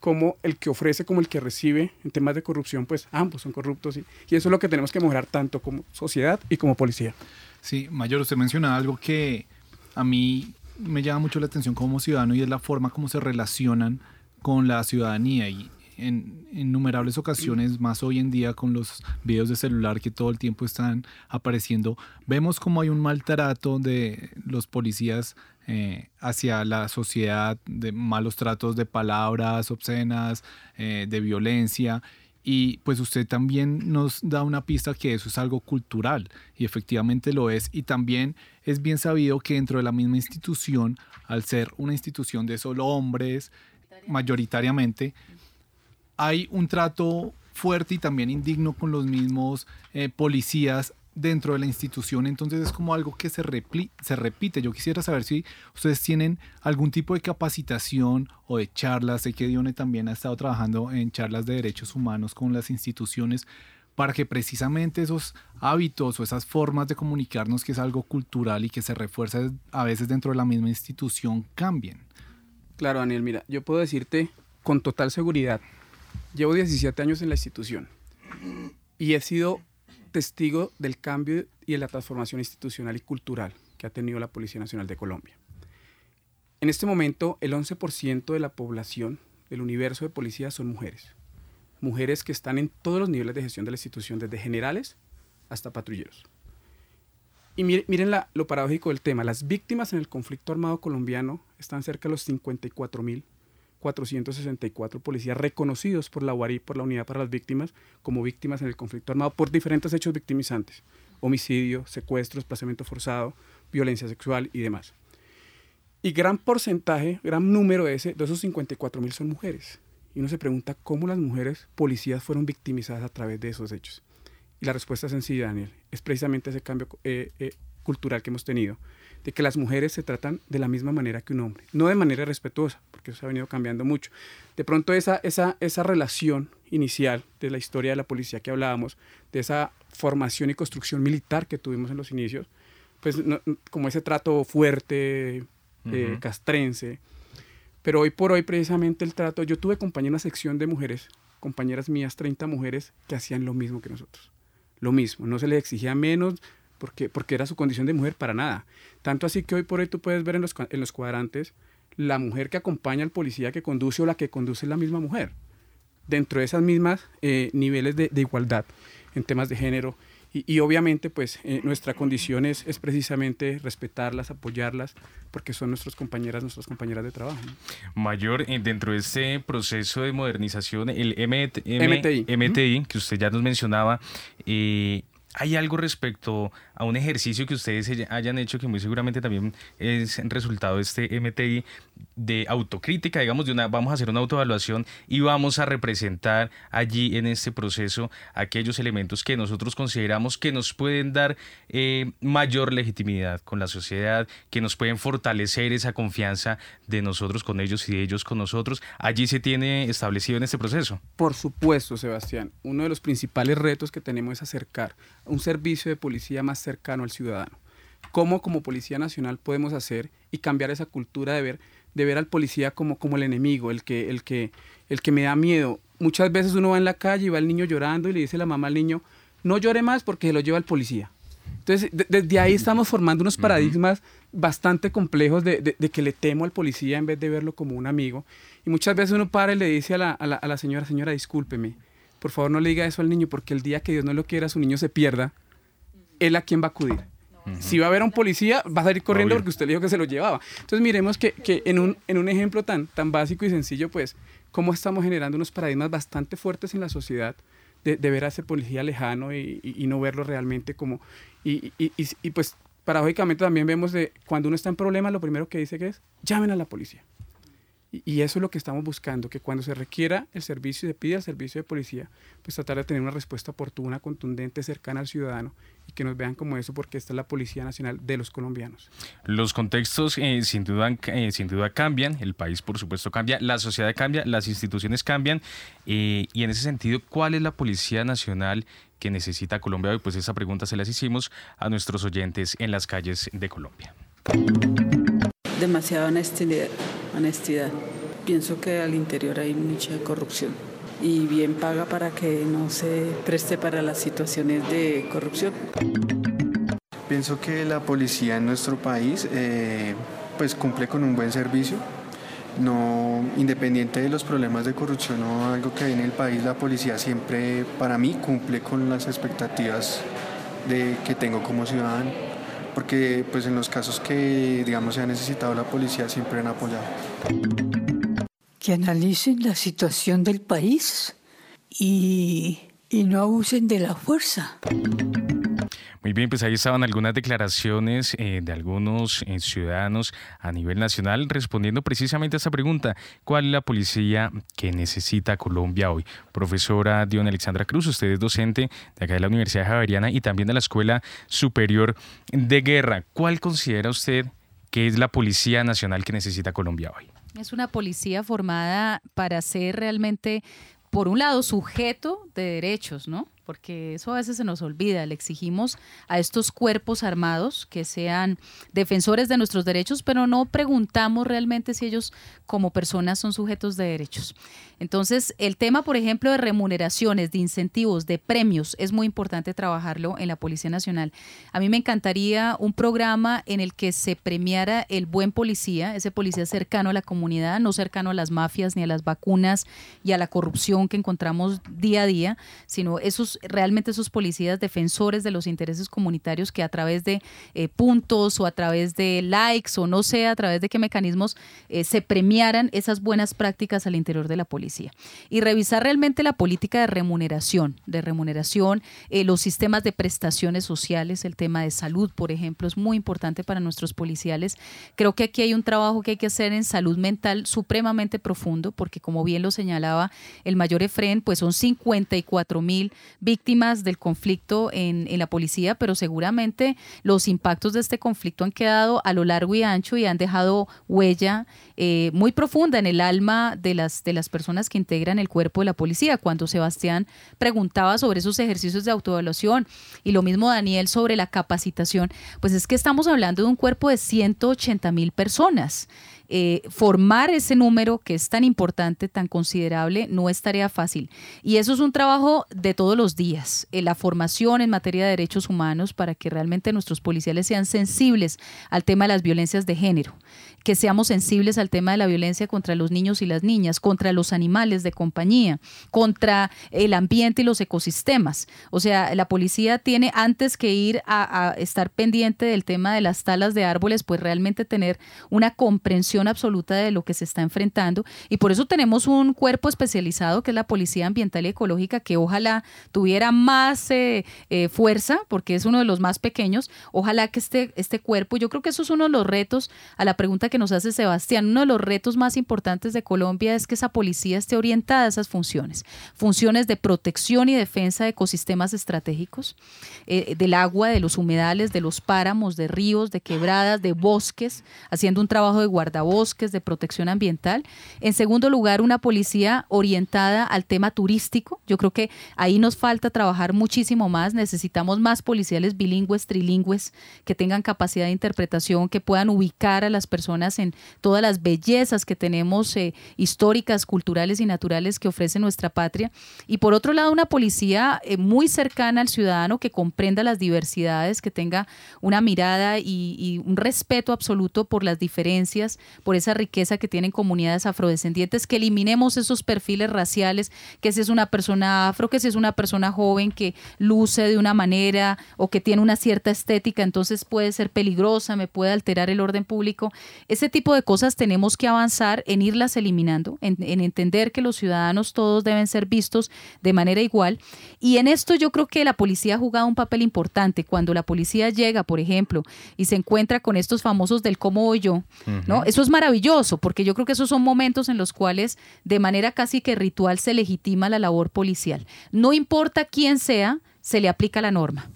como el que ofrece como el que recibe en temas de corrupción, pues ambos son corruptos y, eso es lo que tenemos que mejorar tanto como sociedad y como policía. Sí, Mayor, usted menciona algo que a mí me llama mucho la atención como ciudadano y es la forma como se relacionan con la ciudadanía y en innumerables ocasiones, más hoy en día con los videos de celular que todo el tiempo están apareciendo, vemos como hay un maltrato de los policías eh, hacia la sociedad, de malos tratos de palabras obscenas, eh, de violencia y pues usted también nos da una pista que eso es algo cultural y efectivamente lo es. Y también es bien sabido que dentro de la misma institución, al ser una institución de solo hombres, mayoritariamente, hay un trato fuerte y también indigno con los mismos eh, policías dentro de la institución, entonces es como algo que se, repite. Yo quisiera saber si ustedes tienen algún tipo de capacitación o de charlas. Sé que Dione también ha estado trabajando en charlas de derechos humanos con las instituciones para que precisamente esos hábitos o esas formas de comunicarnos, que es algo cultural y que se refuerza a veces dentro de la misma institución, cambien. Claro, Daniel, mira, yo puedo decirte con total seguridad, llevo 17 años en la institución y he sido testigo del cambio y de la transformación institucional y cultural que ha tenido la Policía Nacional de Colombia. En este momento, el 11% de la población del universo de policías son mujeres. Mujeres que están en todos los niveles de gestión de la institución, desde generales hasta patrulleros. Y miren, lo paradójico del tema. Las víctimas en el conflicto armado colombiano están cerca de los 54.464 policías reconocidos por la UARI, por la Unidad para las Víctimas, como víctimas en el conflicto armado por diferentes hechos victimizantes. Homicidio, secuestro, desplazamiento forzado, violencia sexual y demás. Y gran porcentaje, gran número de, ese, de esos 54.000 son mujeres. Y uno se pregunta cómo las mujeres policías fueron victimizadas a través de esos hechos. Y la respuesta es sencilla, Daniel. Es precisamente ese cambio eh, eh, cultural que hemos tenido, de que las mujeres se tratan de la misma manera que un hombre, no de manera respetuosa, porque eso ha venido cambiando mucho. De pronto esa, esa, esa relación inicial de la historia de la policía que hablábamos, de esa formación y construcción militar que tuvimos en los inicios, pues como ese trato fuerte, eh, castrense, pero hoy por hoy precisamente el trato, yo tuve compañía una sección de mujeres, compañeras mías, 30 mujeres, que hacían lo mismo que nosotros. Lo mismo, no se les exigía menos porque, porque era su condición de mujer para nada. Tanto así que hoy por hoy tú puedes ver en los, en los cuadrantes la mujer que acompaña al policía que conduce o la que conduce es la misma mujer, dentro de esas mismas eh, niveles de, de, igualdad en temas de género y, obviamente, pues eh, nuestra condición es, precisamente respetarlas, apoyarlas, porque son nuestras compañeras, nuestras compañeras de trabajo. Mayor, eh, dentro de este proceso de modernización, el MTI, que usted ya nos mencionaba, eh, ¿Hay algo respecto a un ejercicio que ustedes hayan hecho que muy seguramente también es resultado de este MTI de autocrítica, digamos, de una, vamos a hacer una autoevaluación y vamos a representar allí en este proceso aquellos elementos que nosotros consideramos que nos pueden dar eh, mayor legitimidad con la sociedad, que nos pueden fortalecer esa confianza de nosotros con ellos y de ellos con nosotros. Allí se tiene establecido en este proceso. Por supuesto, Sebastián. Uno de los principales retos que tenemos es acercar un servicio de policía más cercano al ciudadano. ¿Cómo como Policía Nacional podemos hacer y cambiar esa cultura de ver, de ver al policía como, como el enemigo, el que, el, que, el que me da miedo? Muchas veces uno va en la calle y va el niño llorando y le dice la mamá al niño, no llore más porque se lo lleva el policía. Entonces, desde ahí estamos formando unos paradigmas bastante complejos de, de, que le temo al policía en vez de verlo como un amigo. Y muchas veces uno para y le dice a la, a la, a la señora, señora, discúlpeme, por favor no le diga eso al niño porque el día que Dios no lo quiera, su niño se pierda, él a quién va a acudir. Si va a ver a un policía, va a salir corriendo porque usted le dijo que se lo llevaba. Entonces miremos que, que en, un, en, un, ejemplo tan, tan básico y sencillo, pues, cómo estamos generando unos paradigmas bastante fuertes en la sociedad de, de ver a ese policía lejano y, y, no verlo realmente como... Y, y, pues paradójicamente también vemos de cuando uno está en problemas, lo primero que dice que es, llamen a la policía. Y, eso es lo que estamos buscando, que cuando se requiera el servicio, se pide el servicio de policía, pues tratar de tener una respuesta oportuna, contundente, cercana al ciudadano y que nos vean como eso, porque esta es la Policía Nacional de los colombianos. Los contextos eh, sin, duda, eh, sin duda cambian, el país por supuesto cambia, la sociedad cambia, las instituciones cambian eh, y en ese sentido, ¿cuál es la Policía Nacional que necesita Colombia hoy? Pues esa pregunta se las hicimos a nuestros oyentes en las calles de Colombia. Demasiada honestidad honestidad. Pienso que al interior hay mucha corrupción y bien paga para que no se preste para las situaciones de corrupción. Pienso que la policía en nuestro país eh, pues cumple con un buen servicio. No, independiente de los problemas de corrupción o algo que hay en el país, la policía siempre para mí cumple con las expectativas de, que tengo como ciudadano porque pues en los casos que digamos se ha necesitado la policía siempre han apoyado. Que analicen la situación del país y, y no abusen de la fuerza. Muy bien, pues ahí estaban algunas declaraciones eh, de algunos eh, ciudadanos a nivel nacional respondiendo precisamente a esta pregunta. ¿Cuál es la policía que necesita Colombia hoy? Profesora Dion Alexandra Cruz, usted es docente de acá de la Universidad Javeriana y también de la Escuela Superior de Guerra. ¿Cuál considera usted que es la policía nacional que necesita Colombia hoy? Es una policía formada para ser realmente, por un lado, sujeto de derechos, ¿no? Porque eso a veces se nos olvida. Le exigimos a estos cuerpos armados que sean defensores de nuestros derechos, pero no preguntamos realmente si ellos como personas son sujetos de derechos. Entonces, el tema, por ejemplo, de remuneraciones, de incentivos, de premios, es muy importante trabajarlo en la Policía Nacional. A mí me encantaría un programa en el que se premiara el buen policía, ese policía cercano a la comunidad, no cercano a las mafias ni a las vacunas y a la corrupción que encontramos día a día, sino esos realmente esos policías defensores de los intereses comunitarios que a través de eh, puntos o a través de likes o no sé, a través de qué mecanismos eh, se premiaran esas buenas prácticas al interior de la policía. Y revisar realmente la política de remuneración, de remuneración, eh, los sistemas de prestaciones sociales, el tema de salud, por ejemplo, es muy importante para nuestros policiales. Creo que aquí hay un trabajo que hay que hacer en salud mental supremamente profundo, porque como bien lo señalaba el mayor Efren, pues son 54 mil víctimas del conflicto en, la policía, pero seguramente los impactos de este conflicto han quedado a lo largo y ancho y han dejado huella eh, muy profunda en el alma de las, de las personas que integran el cuerpo de la policía. Cuando Sebastián preguntaba sobre esos ejercicios de autoevaluación y lo mismo Daniel sobre la capacitación, pues es que estamos hablando de un cuerpo de 180 mil personas. Eh, formar ese número que es tan importante, tan considerable, no es tarea fácil. Y eso es un trabajo de todos los días, la formación en materia de derechos humanos para que realmente nuestros policiales sean sensibles al tema de las violencias de género que seamos sensibles al tema de la violencia contra los niños y las niñas, contra los animales de compañía, contra el ambiente y los ecosistemas. O sea, la policía tiene antes que ir a, estar pendiente del tema de las talas de árboles, pues realmente tener una comprensión absoluta de lo que se está enfrentando. Y por eso tenemos un cuerpo especializado que es la Policía Ambiental y Ecológica, que ojalá tuviera más eh, eh, fuerza, porque es uno de los más pequeños. Ojalá que este, este cuerpo, yo creo que eso es uno de los retos a la pregunta que nos hace Sebastián, uno de los retos más importantes de Colombia es que esa policía esté orientada a esas funciones, funciones de protección y defensa de ecosistemas estratégicos, eh, del agua, de los humedales, de los páramos, de ríos, de quebradas, de bosques, haciendo un trabajo de guardabosques, de protección ambiental. En segundo lugar, una policía orientada al tema turístico. Yo creo que ahí nos falta trabajar muchísimo más. Necesitamos más policiales bilingües, trilingües, que tengan capacidad de interpretación, que puedan ubicar a las personas en todas las bellezas que tenemos eh, históricas, culturales y naturales que ofrece nuestra patria. Y por otro lado, una policía eh, muy cercana al ciudadano que comprenda las diversidades, que tenga una mirada y, y un respeto absoluto por las diferencias, por esa riqueza que tienen comunidades afrodescendientes, que eliminemos esos perfiles raciales, que si es una persona afro, que si es una persona joven que luce de una manera o que tiene una cierta estética, entonces puede ser peligrosa, me puede alterar el orden público. Ese tipo de cosas tenemos que avanzar en irlas eliminando, en, entender que los ciudadanos todos deben ser vistos de manera igual. Y en esto yo creo que la policía ha jugado un papel importante. Cuando la policía llega, por ejemplo, y se encuentra con estos famosos del cómo voy yo, ¿no? Eso es maravilloso, porque yo creo que esos son momentos en los cuales de manera casi que ritual se legitima la labor policial. No importa quién sea, se le aplica la norma.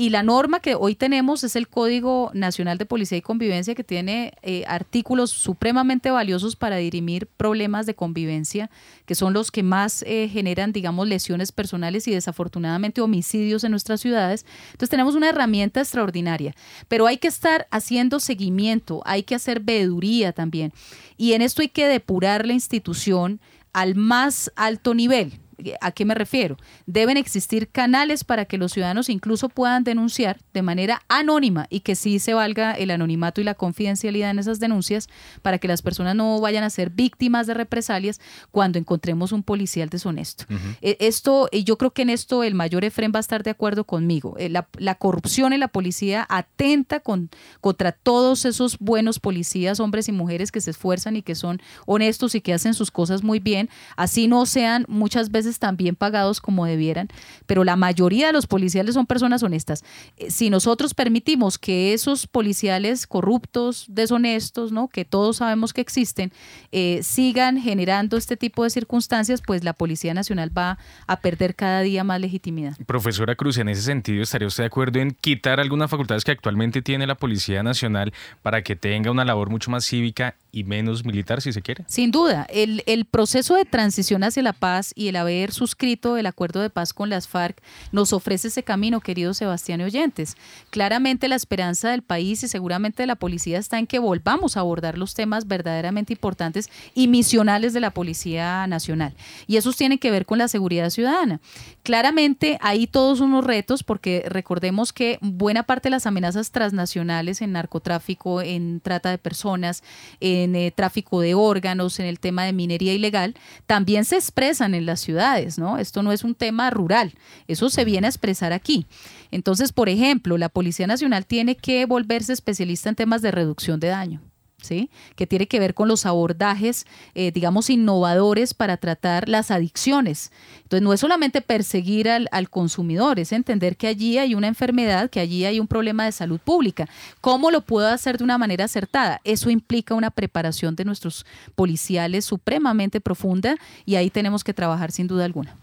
Y la norma que hoy tenemos es el Código Nacional de Policía y Convivencia, que tiene eh, artículos supremamente valiosos para dirimir problemas de convivencia, que son los que más eh, generan, digamos, lesiones personales y desafortunadamente homicidios en nuestras ciudades. Entonces tenemos una herramienta extraordinaria, pero hay que estar haciendo seguimiento, hay que hacer veeduría también. Y en esto hay que depurar la institución al más alto nivel ¿A qué me refiero? Deben existir canales para que los ciudadanos incluso puedan denunciar de manera anónima y que sí se valga el anonimato y la confidencialidad en esas denuncias para que las personas no vayan a ser víctimas de represalias cuando encontremos un policial deshonesto. Eh, esto, y yo creo que en esto el mayor Efren va a estar de acuerdo conmigo. Eh, la, corrupción en la policía atenta con, contra todos esos buenos policías, hombres y mujeres que se esfuerzan y que son honestos y que hacen sus cosas muy bien, así no sean muchas veces tan bien pagados como debieran, pero la mayoría de los policiales son personas honestas. Eh, si nosotros permitimos que esos policiales corruptos, deshonestos, ¿no? que todos sabemos que existen, eh, sigan generando este tipo de circunstancias, pues la Policía Nacional va a perder cada día más legitimidad. Profesora Cruz, en ese sentido, ¿estaría usted de acuerdo en quitar algunas facultades que actualmente tiene la Policía Nacional para que tenga una labor mucho más cívica y menos militar, si se quiere? Sin duda, el, el proceso de transición hacia la paz y el haber suscrito el acuerdo de paz con las FARC nos ofrece ese camino, querido Sebastián y oyentes. Claramente la esperanza del país y seguramente de la policía está en que volvamos a abordar los temas verdaderamente importantes y misionales de la Policía Nacional. Y esos tienen que ver con la seguridad ciudadana. Claramente hay todos unos retos porque recordemos que buena parte de las amenazas transnacionales en narcotráfico, en trata de personas, en eh, tráfico de órganos, en el tema de minería ilegal, también se expresan en las ciudades, ¿no? Esto no es un tema rural, eso se viene a expresar aquí. Entonces, por ejemplo, la Policía Nacional tiene que volverse especialista en temas de reducción de daño. ¿Sí? que tiene que ver con los abordajes, eh, digamos, innovadores para tratar las adicciones. Entonces, no es solamente perseguir al, al, consumidor, es entender que allí hay una enfermedad, que allí hay un problema de salud pública. ¿Cómo lo puedo hacer de una manera acertada? Eso implica una preparación de nuestros policiales supremamente profunda y ahí tenemos que trabajar sin duda alguna.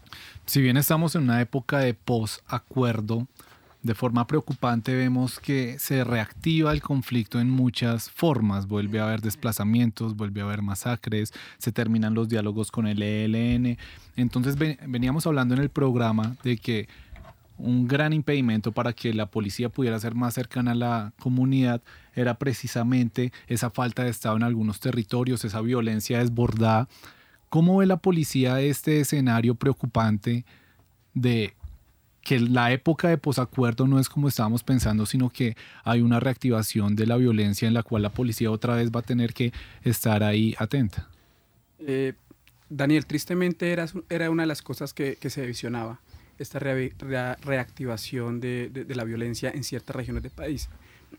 Si bien estamos en una época de post-acuerdo, de forma preocupante vemos que se reactiva el conflicto en muchas formas. Vuelve a haber desplazamientos, vuelve a haber masacres, se terminan los diálogos con el ELN. Entonces veníamos hablando en el programa de que un gran impedimento para que la policía pudiera ser más cercana a la comunidad era precisamente esa falta de Estado en algunos territorios, esa violencia desbordada. ¿Cómo ve la policía este escenario preocupante de que la época de posacuerdo no es como estábamos pensando, sino que hay una reactivación de la violencia en la cual la policía otra vez va a tener que estar ahí atenta. Eh, Daniel, tristemente era, era una de las cosas que, se visionaba, esta reactivación de, la violencia en ciertas regiones del país.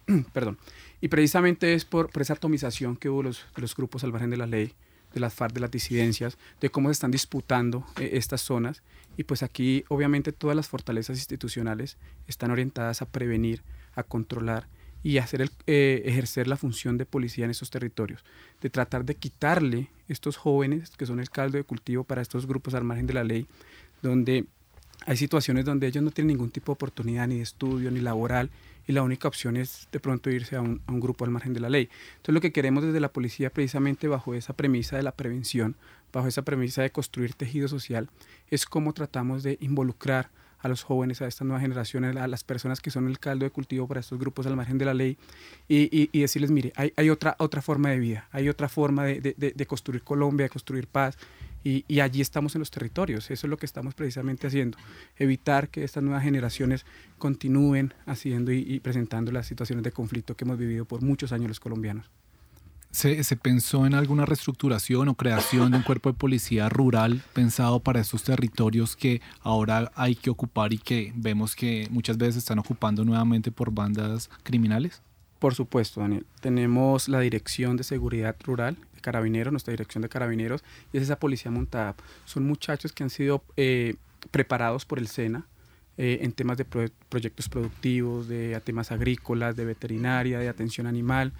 Perdón. Y precisamente es por, esa atomización que hubo los, los grupos al margen de la ley, de las FARC, de las disidencias, de cómo se están disputando eh, estas zonas. Y pues aquí obviamente todas las fortalezas institucionales están orientadas a prevenir, a controlar y hacer el, eh, ejercer la función de policía en estos territorios, de tratar de quitarle estos jóvenes que son el caldo de cultivo para estos grupos al margen de la ley, donde hay situaciones donde ellos no tienen ningún tipo de oportunidad ni de estudio ni laboral y la única opción es de pronto irse a un, a un, grupo al margen de la ley. Entonces lo que queremos desde la policía precisamente bajo esa premisa de la prevención, bajo esa premisa de construir tejido social, es cómo tratamos de involucrar a los jóvenes, a estas nuevas generaciones, a las personas que son el caldo de cultivo para estos grupos al margen de la ley y, y, decirles, mire, hay, hay, otra, otra forma de vida, hay otra forma de, de, de construir Colombia, de construir paz, y, allí estamos en los territorios. Eso es lo que estamos precisamente haciendo. Evitar que estas nuevas generaciones continúen haciendo y, presentando las situaciones de conflicto que hemos vivido por muchos años los colombianos. ¿Se, ¿Se, pensó en alguna reestructuración o creación de un cuerpo de policía rural pensado para estos territorios que ahora hay que ocupar y que vemos que muchas veces están ocupando nuevamente por bandas criminales? Por supuesto, Daniel. Tenemos la Dirección de Seguridad Rural de Carabineros, nuestra Dirección de Carabineros, y es esa policía montada. Son muchachos que han sido eh, preparados por el SENA eh, en temas de proyectos productivos, de temas agrícolas, de veterinaria, de atención animal,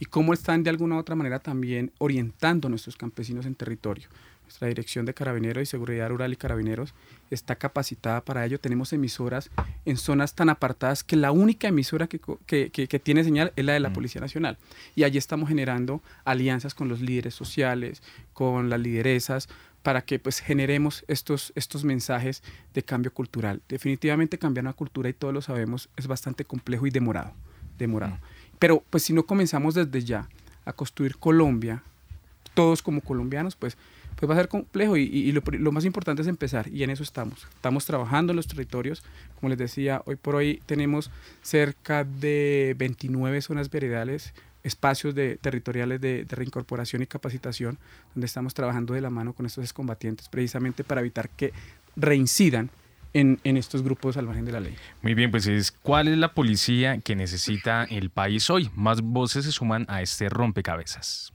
y cómo están de alguna u otra manera también orientando a nuestros campesinos en territorio. Nuestra Dirección de Carabineros y Seguridad Rural y Carabineros está capacitada para ello. Tenemos emisoras en zonas tan apartadas que la única emisora que, que, tiene señal es la de la. Policía Nacional. Y allí estamos generando alianzas con los líderes sociales, con las lideresas, para que pues generemos estos, estos mensajes de cambio cultural. Definitivamente cambiar una cultura, y todos lo sabemos, es bastante complejo y demorado. demorado. Pero pues si no comenzamos desde ya a construir Colombia, todos como colombianos, pues pues va a ser complejo y, lo, más importante es empezar y en eso estamos. Estamos trabajando en los territorios, como les decía, hoy por hoy tenemos cerca de 29 zonas veredales, espacios de, territoriales de, reincorporación y capacitación, donde estamos trabajando de la mano con estos excombatientes precisamente para evitar que reincidan en, en, estos grupos al margen de la ley. Muy bien, pues es cuál es la policía que necesita el país hoy. Más voces se suman a este rompecabezas.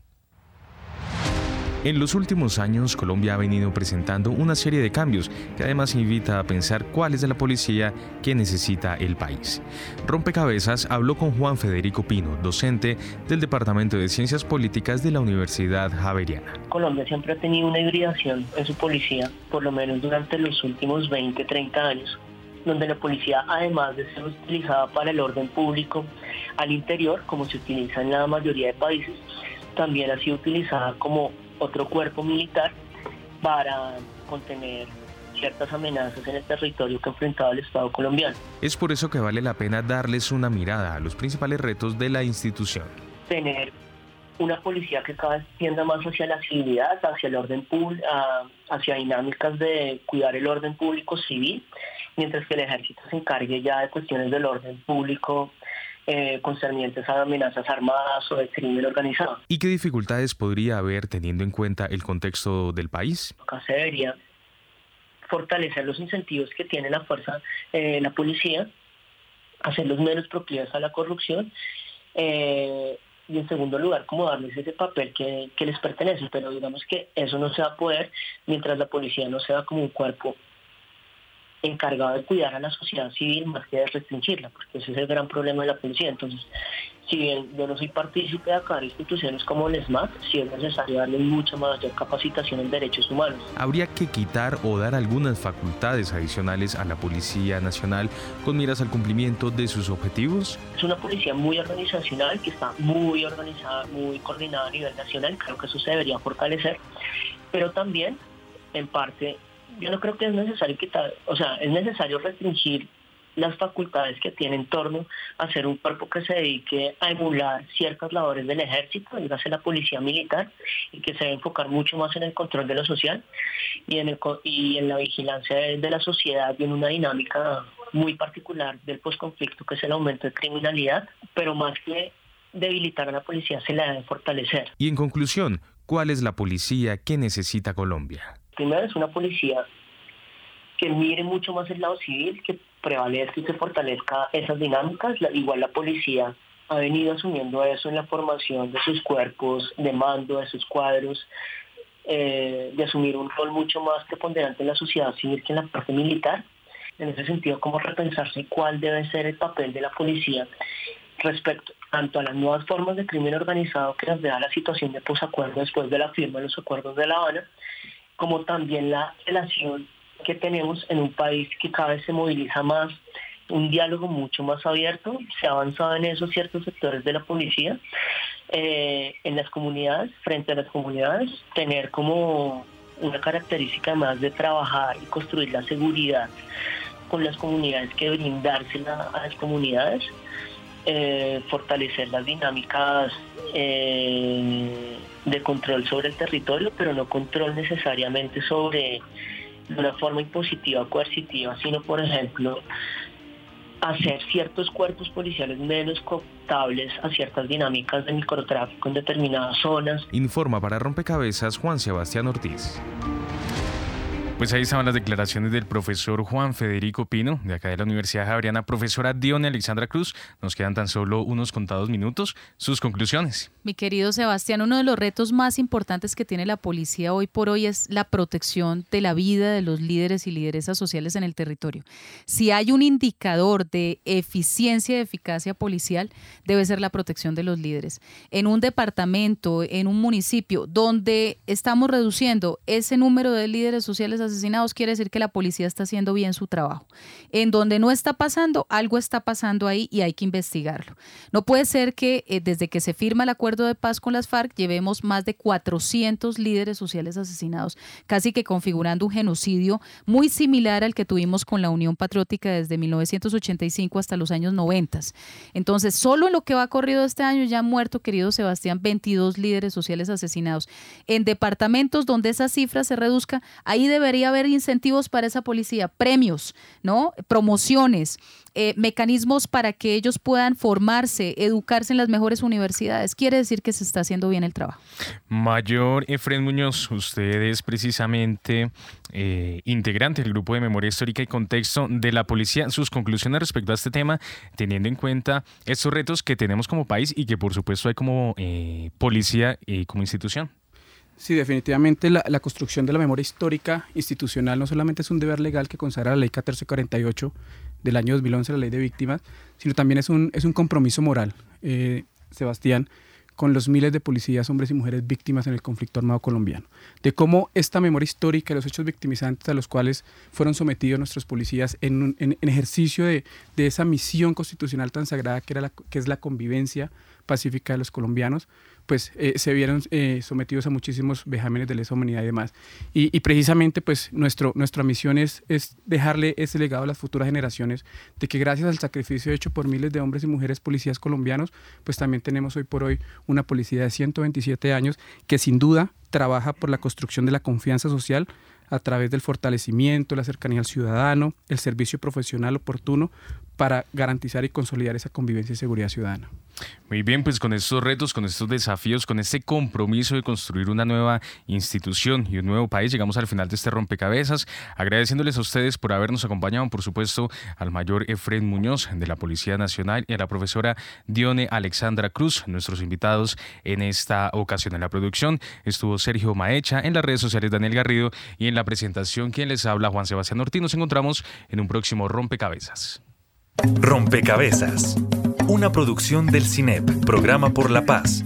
En los últimos años, Colombia ha venido presentando una serie de cambios que además invita a pensar cuál es la policía que necesita el país. Rompecabezas habló con Juan Federico Pino, docente del Departamento de Ciencias Políticas de la Universidad Javeriana. Colombia siempre ha tenido una hibridación en su policía, por lo menos durante los últimos 20, 30 años, donde la policía, además de ser utilizada para el orden público al interior, como se utiliza en la mayoría de países, también ha sido utilizada como otro cuerpo militar para contener ciertas amenazas en el territorio que enfrentaba el Estado colombiano. Es por eso que vale la pena darles una mirada a los principales retos de la institución. Tener una policía que cada vez tienda más hacia la civilidad, hacia el orden público, hacia dinámicas de cuidar el orden público civil, mientras que el ejército se encargue ya de cuestiones del orden público eh, concernientes a amenazas armadas o de crimen organizado. ¿Y qué dificultades podría haber teniendo en cuenta el contexto del país? Acá se debería fortalecer los incentivos que tiene la fuerza, eh, la policía, hacerlos menos proclives a la corrupción eh, y en segundo lugar, como darles ese papel que, que les pertenece, pero digamos que eso no se va a poder mientras la policía no sea como un cuerpo encargado de cuidar a la sociedad civil más que de restringirla, porque ese es el gran problema de la policía. Entonces, si bien yo no soy partícipe de de instituciones como el SMAT, sí es necesario darle mucha mayor capacitación en derechos humanos. Habría que quitar o dar algunas facultades adicionales a la Policía Nacional con miras al cumplimiento de sus objetivos. Es una policía muy organizacional, que está muy organizada, muy coordinada a nivel nacional, creo que eso se debería fortalecer, pero también en parte yo no creo que es necesario quitar, o sea, es necesario restringir las facultades que tiene en torno a ser un cuerpo que se dedique a emular ciertas labores del ejército, dígase la policía militar, y que se debe enfocar mucho más en el control de lo social y en, el, y en la vigilancia de, de la sociedad y en una dinámica muy particular del posconflicto, que es el aumento de criminalidad, pero más que debilitar a la policía se la debe fortalecer. Y en conclusión, ¿cuál es la policía que necesita Colombia? Primero es una policía que mire mucho más el lado civil, que prevalezca y que fortalezca esas dinámicas. igual la policía ha venido asumiendo eso en la formación de sus cuerpos de mando, de sus cuadros, eh, de asumir un rol mucho más preponderante en la sociedad civil que en la parte militar. En ese sentido, cómo repensarse cuál debe ser el papel de la policía respecto tanto a las nuevas formas de crimen organizado que nos da la situación de posacuerdo después de la firma de los acuerdos de La Habana, como también la relación que tenemos en un país que cada vez se moviliza más, un diálogo mucho más abierto, se ha avanzado en esos ciertos sectores de la policía, eh, en las comunidades, frente a las comunidades, tener como una característica más de trabajar y construir la seguridad con las comunidades que brindársela a las comunidades, eh, fortalecer las dinámicas eh, de control sobre el territorio, pero no control necesariamente sobre una forma impositiva o coercitiva, sino por ejemplo hacer ciertos cuerpos policiales menos cooptables a ciertas dinámicas de microtráfico en determinadas zonas. Informa para Rompecabezas Juan Sebastián Ortiz. Pues ahí estaban las declaraciones del profesor Juan Federico Pino, de acá de la Universidad Javeriana, profesora Dione Alexandra Cruz. Nos quedan tan solo unos contados minutos. Sus conclusiones. Mi querido Sebastián, uno de los retos más importantes que tiene la policía hoy por hoy es la protección de la vida de los líderes y lideresas sociales en el territorio. Si hay un indicador de eficiencia y eficacia policial, debe ser la protección de los líderes. En un departamento, en un municipio donde estamos reduciendo ese número de líderes sociales asesinados quiere decir que la policía está haciendo bien su trabajo. En donde no está pasando, algo está pasando ahí y hay que investigarlo. No puede ser que eh, desde que se firma el acuerdo de paz con las FARC llevemos más de 400 líderes sociales asesinados, casi que configurando un genocidio muy similar al que tuvimos con la Unión Patriótica desde 1985 hasta los años 90. Entonces, solo en lo que va corrido este año ya han muerto, querido Sebastián, 22 líderes sociales asesinados. En departamentos donde esa cifra se reduzca, ahí debería haber incentivos para esa policía, premios, ¿no? Promociones, eh, mecanismos para que ellos puedan formarse, educarse en las mejores universidades. Quiere decir que se está haciendo bien el trabajo. Mayor Efren Muñoz, usted es precisamente eh, integrante del grupo de memoria histórica y contexto de la policía. Sus conclusiones respecto a este tema, teniendo en cuenta estos retos que tenemos como país y que por supuesto hay como eh, policía y como institución. Sí, definitivamente la, construcción de la memoria histórica institucional no solamente es un deber legal que consagra la ley 1448 del año 2011, la ley de víctimas, sino también es un, es un compromiso moral, eh, Sebastián, con los miles de policías, hombres y mujeres víctimas en el conflicto armado colombiano, de cómo esta memoria histórica los hechos victimizantes a los cuales fueron sometidos nuestros policías en, en, ejercicio de, de, esa misión constitucional tan sagrada que, era la, que es la convivencia pacífica de los colombianos, pues eh, se vieron eh, sometidos a muchísimos vejámenes de lesa humanidad y demás. Y, precisamente pues nuestro, nuestra misión es, es dejarle ese legado a las futuras generaciones de que gracias al sacrificio hecho por miles de hombres y mujeres policías colombianos, pues también tenemos hoy por hoy una policía de 127 años que sin duda trabaja por la construcción de la confianza social a través del fortalecimiento, la cercanía al ciudadano, el servicio profesional oportuno para garantizar y consolidar esa convivencia y seguridad ciudadana. Muy bien, pues con estos retos, con estos desafíos, con este compromiso de construir una nueva institución y un nuevo país, llegamos al final de este rompecabezas, agradeciéndoles a ustedes por habernos acompañado, por supuesto, al mayor Efren Muñoz de la Policía Nacional y a la profesora Dione Alexandra Cruz, nuestros invitados en esta ocasión. En la producción estuvo Sergio Maecha, en las redes sociales Daniel Garrido y en la presentación quien les habla Juan Sebastián Ortiz. Nos encontramos en un próximo rompecabezas. Rompecabezas. Una producción del CINEP, Programa por la Paz,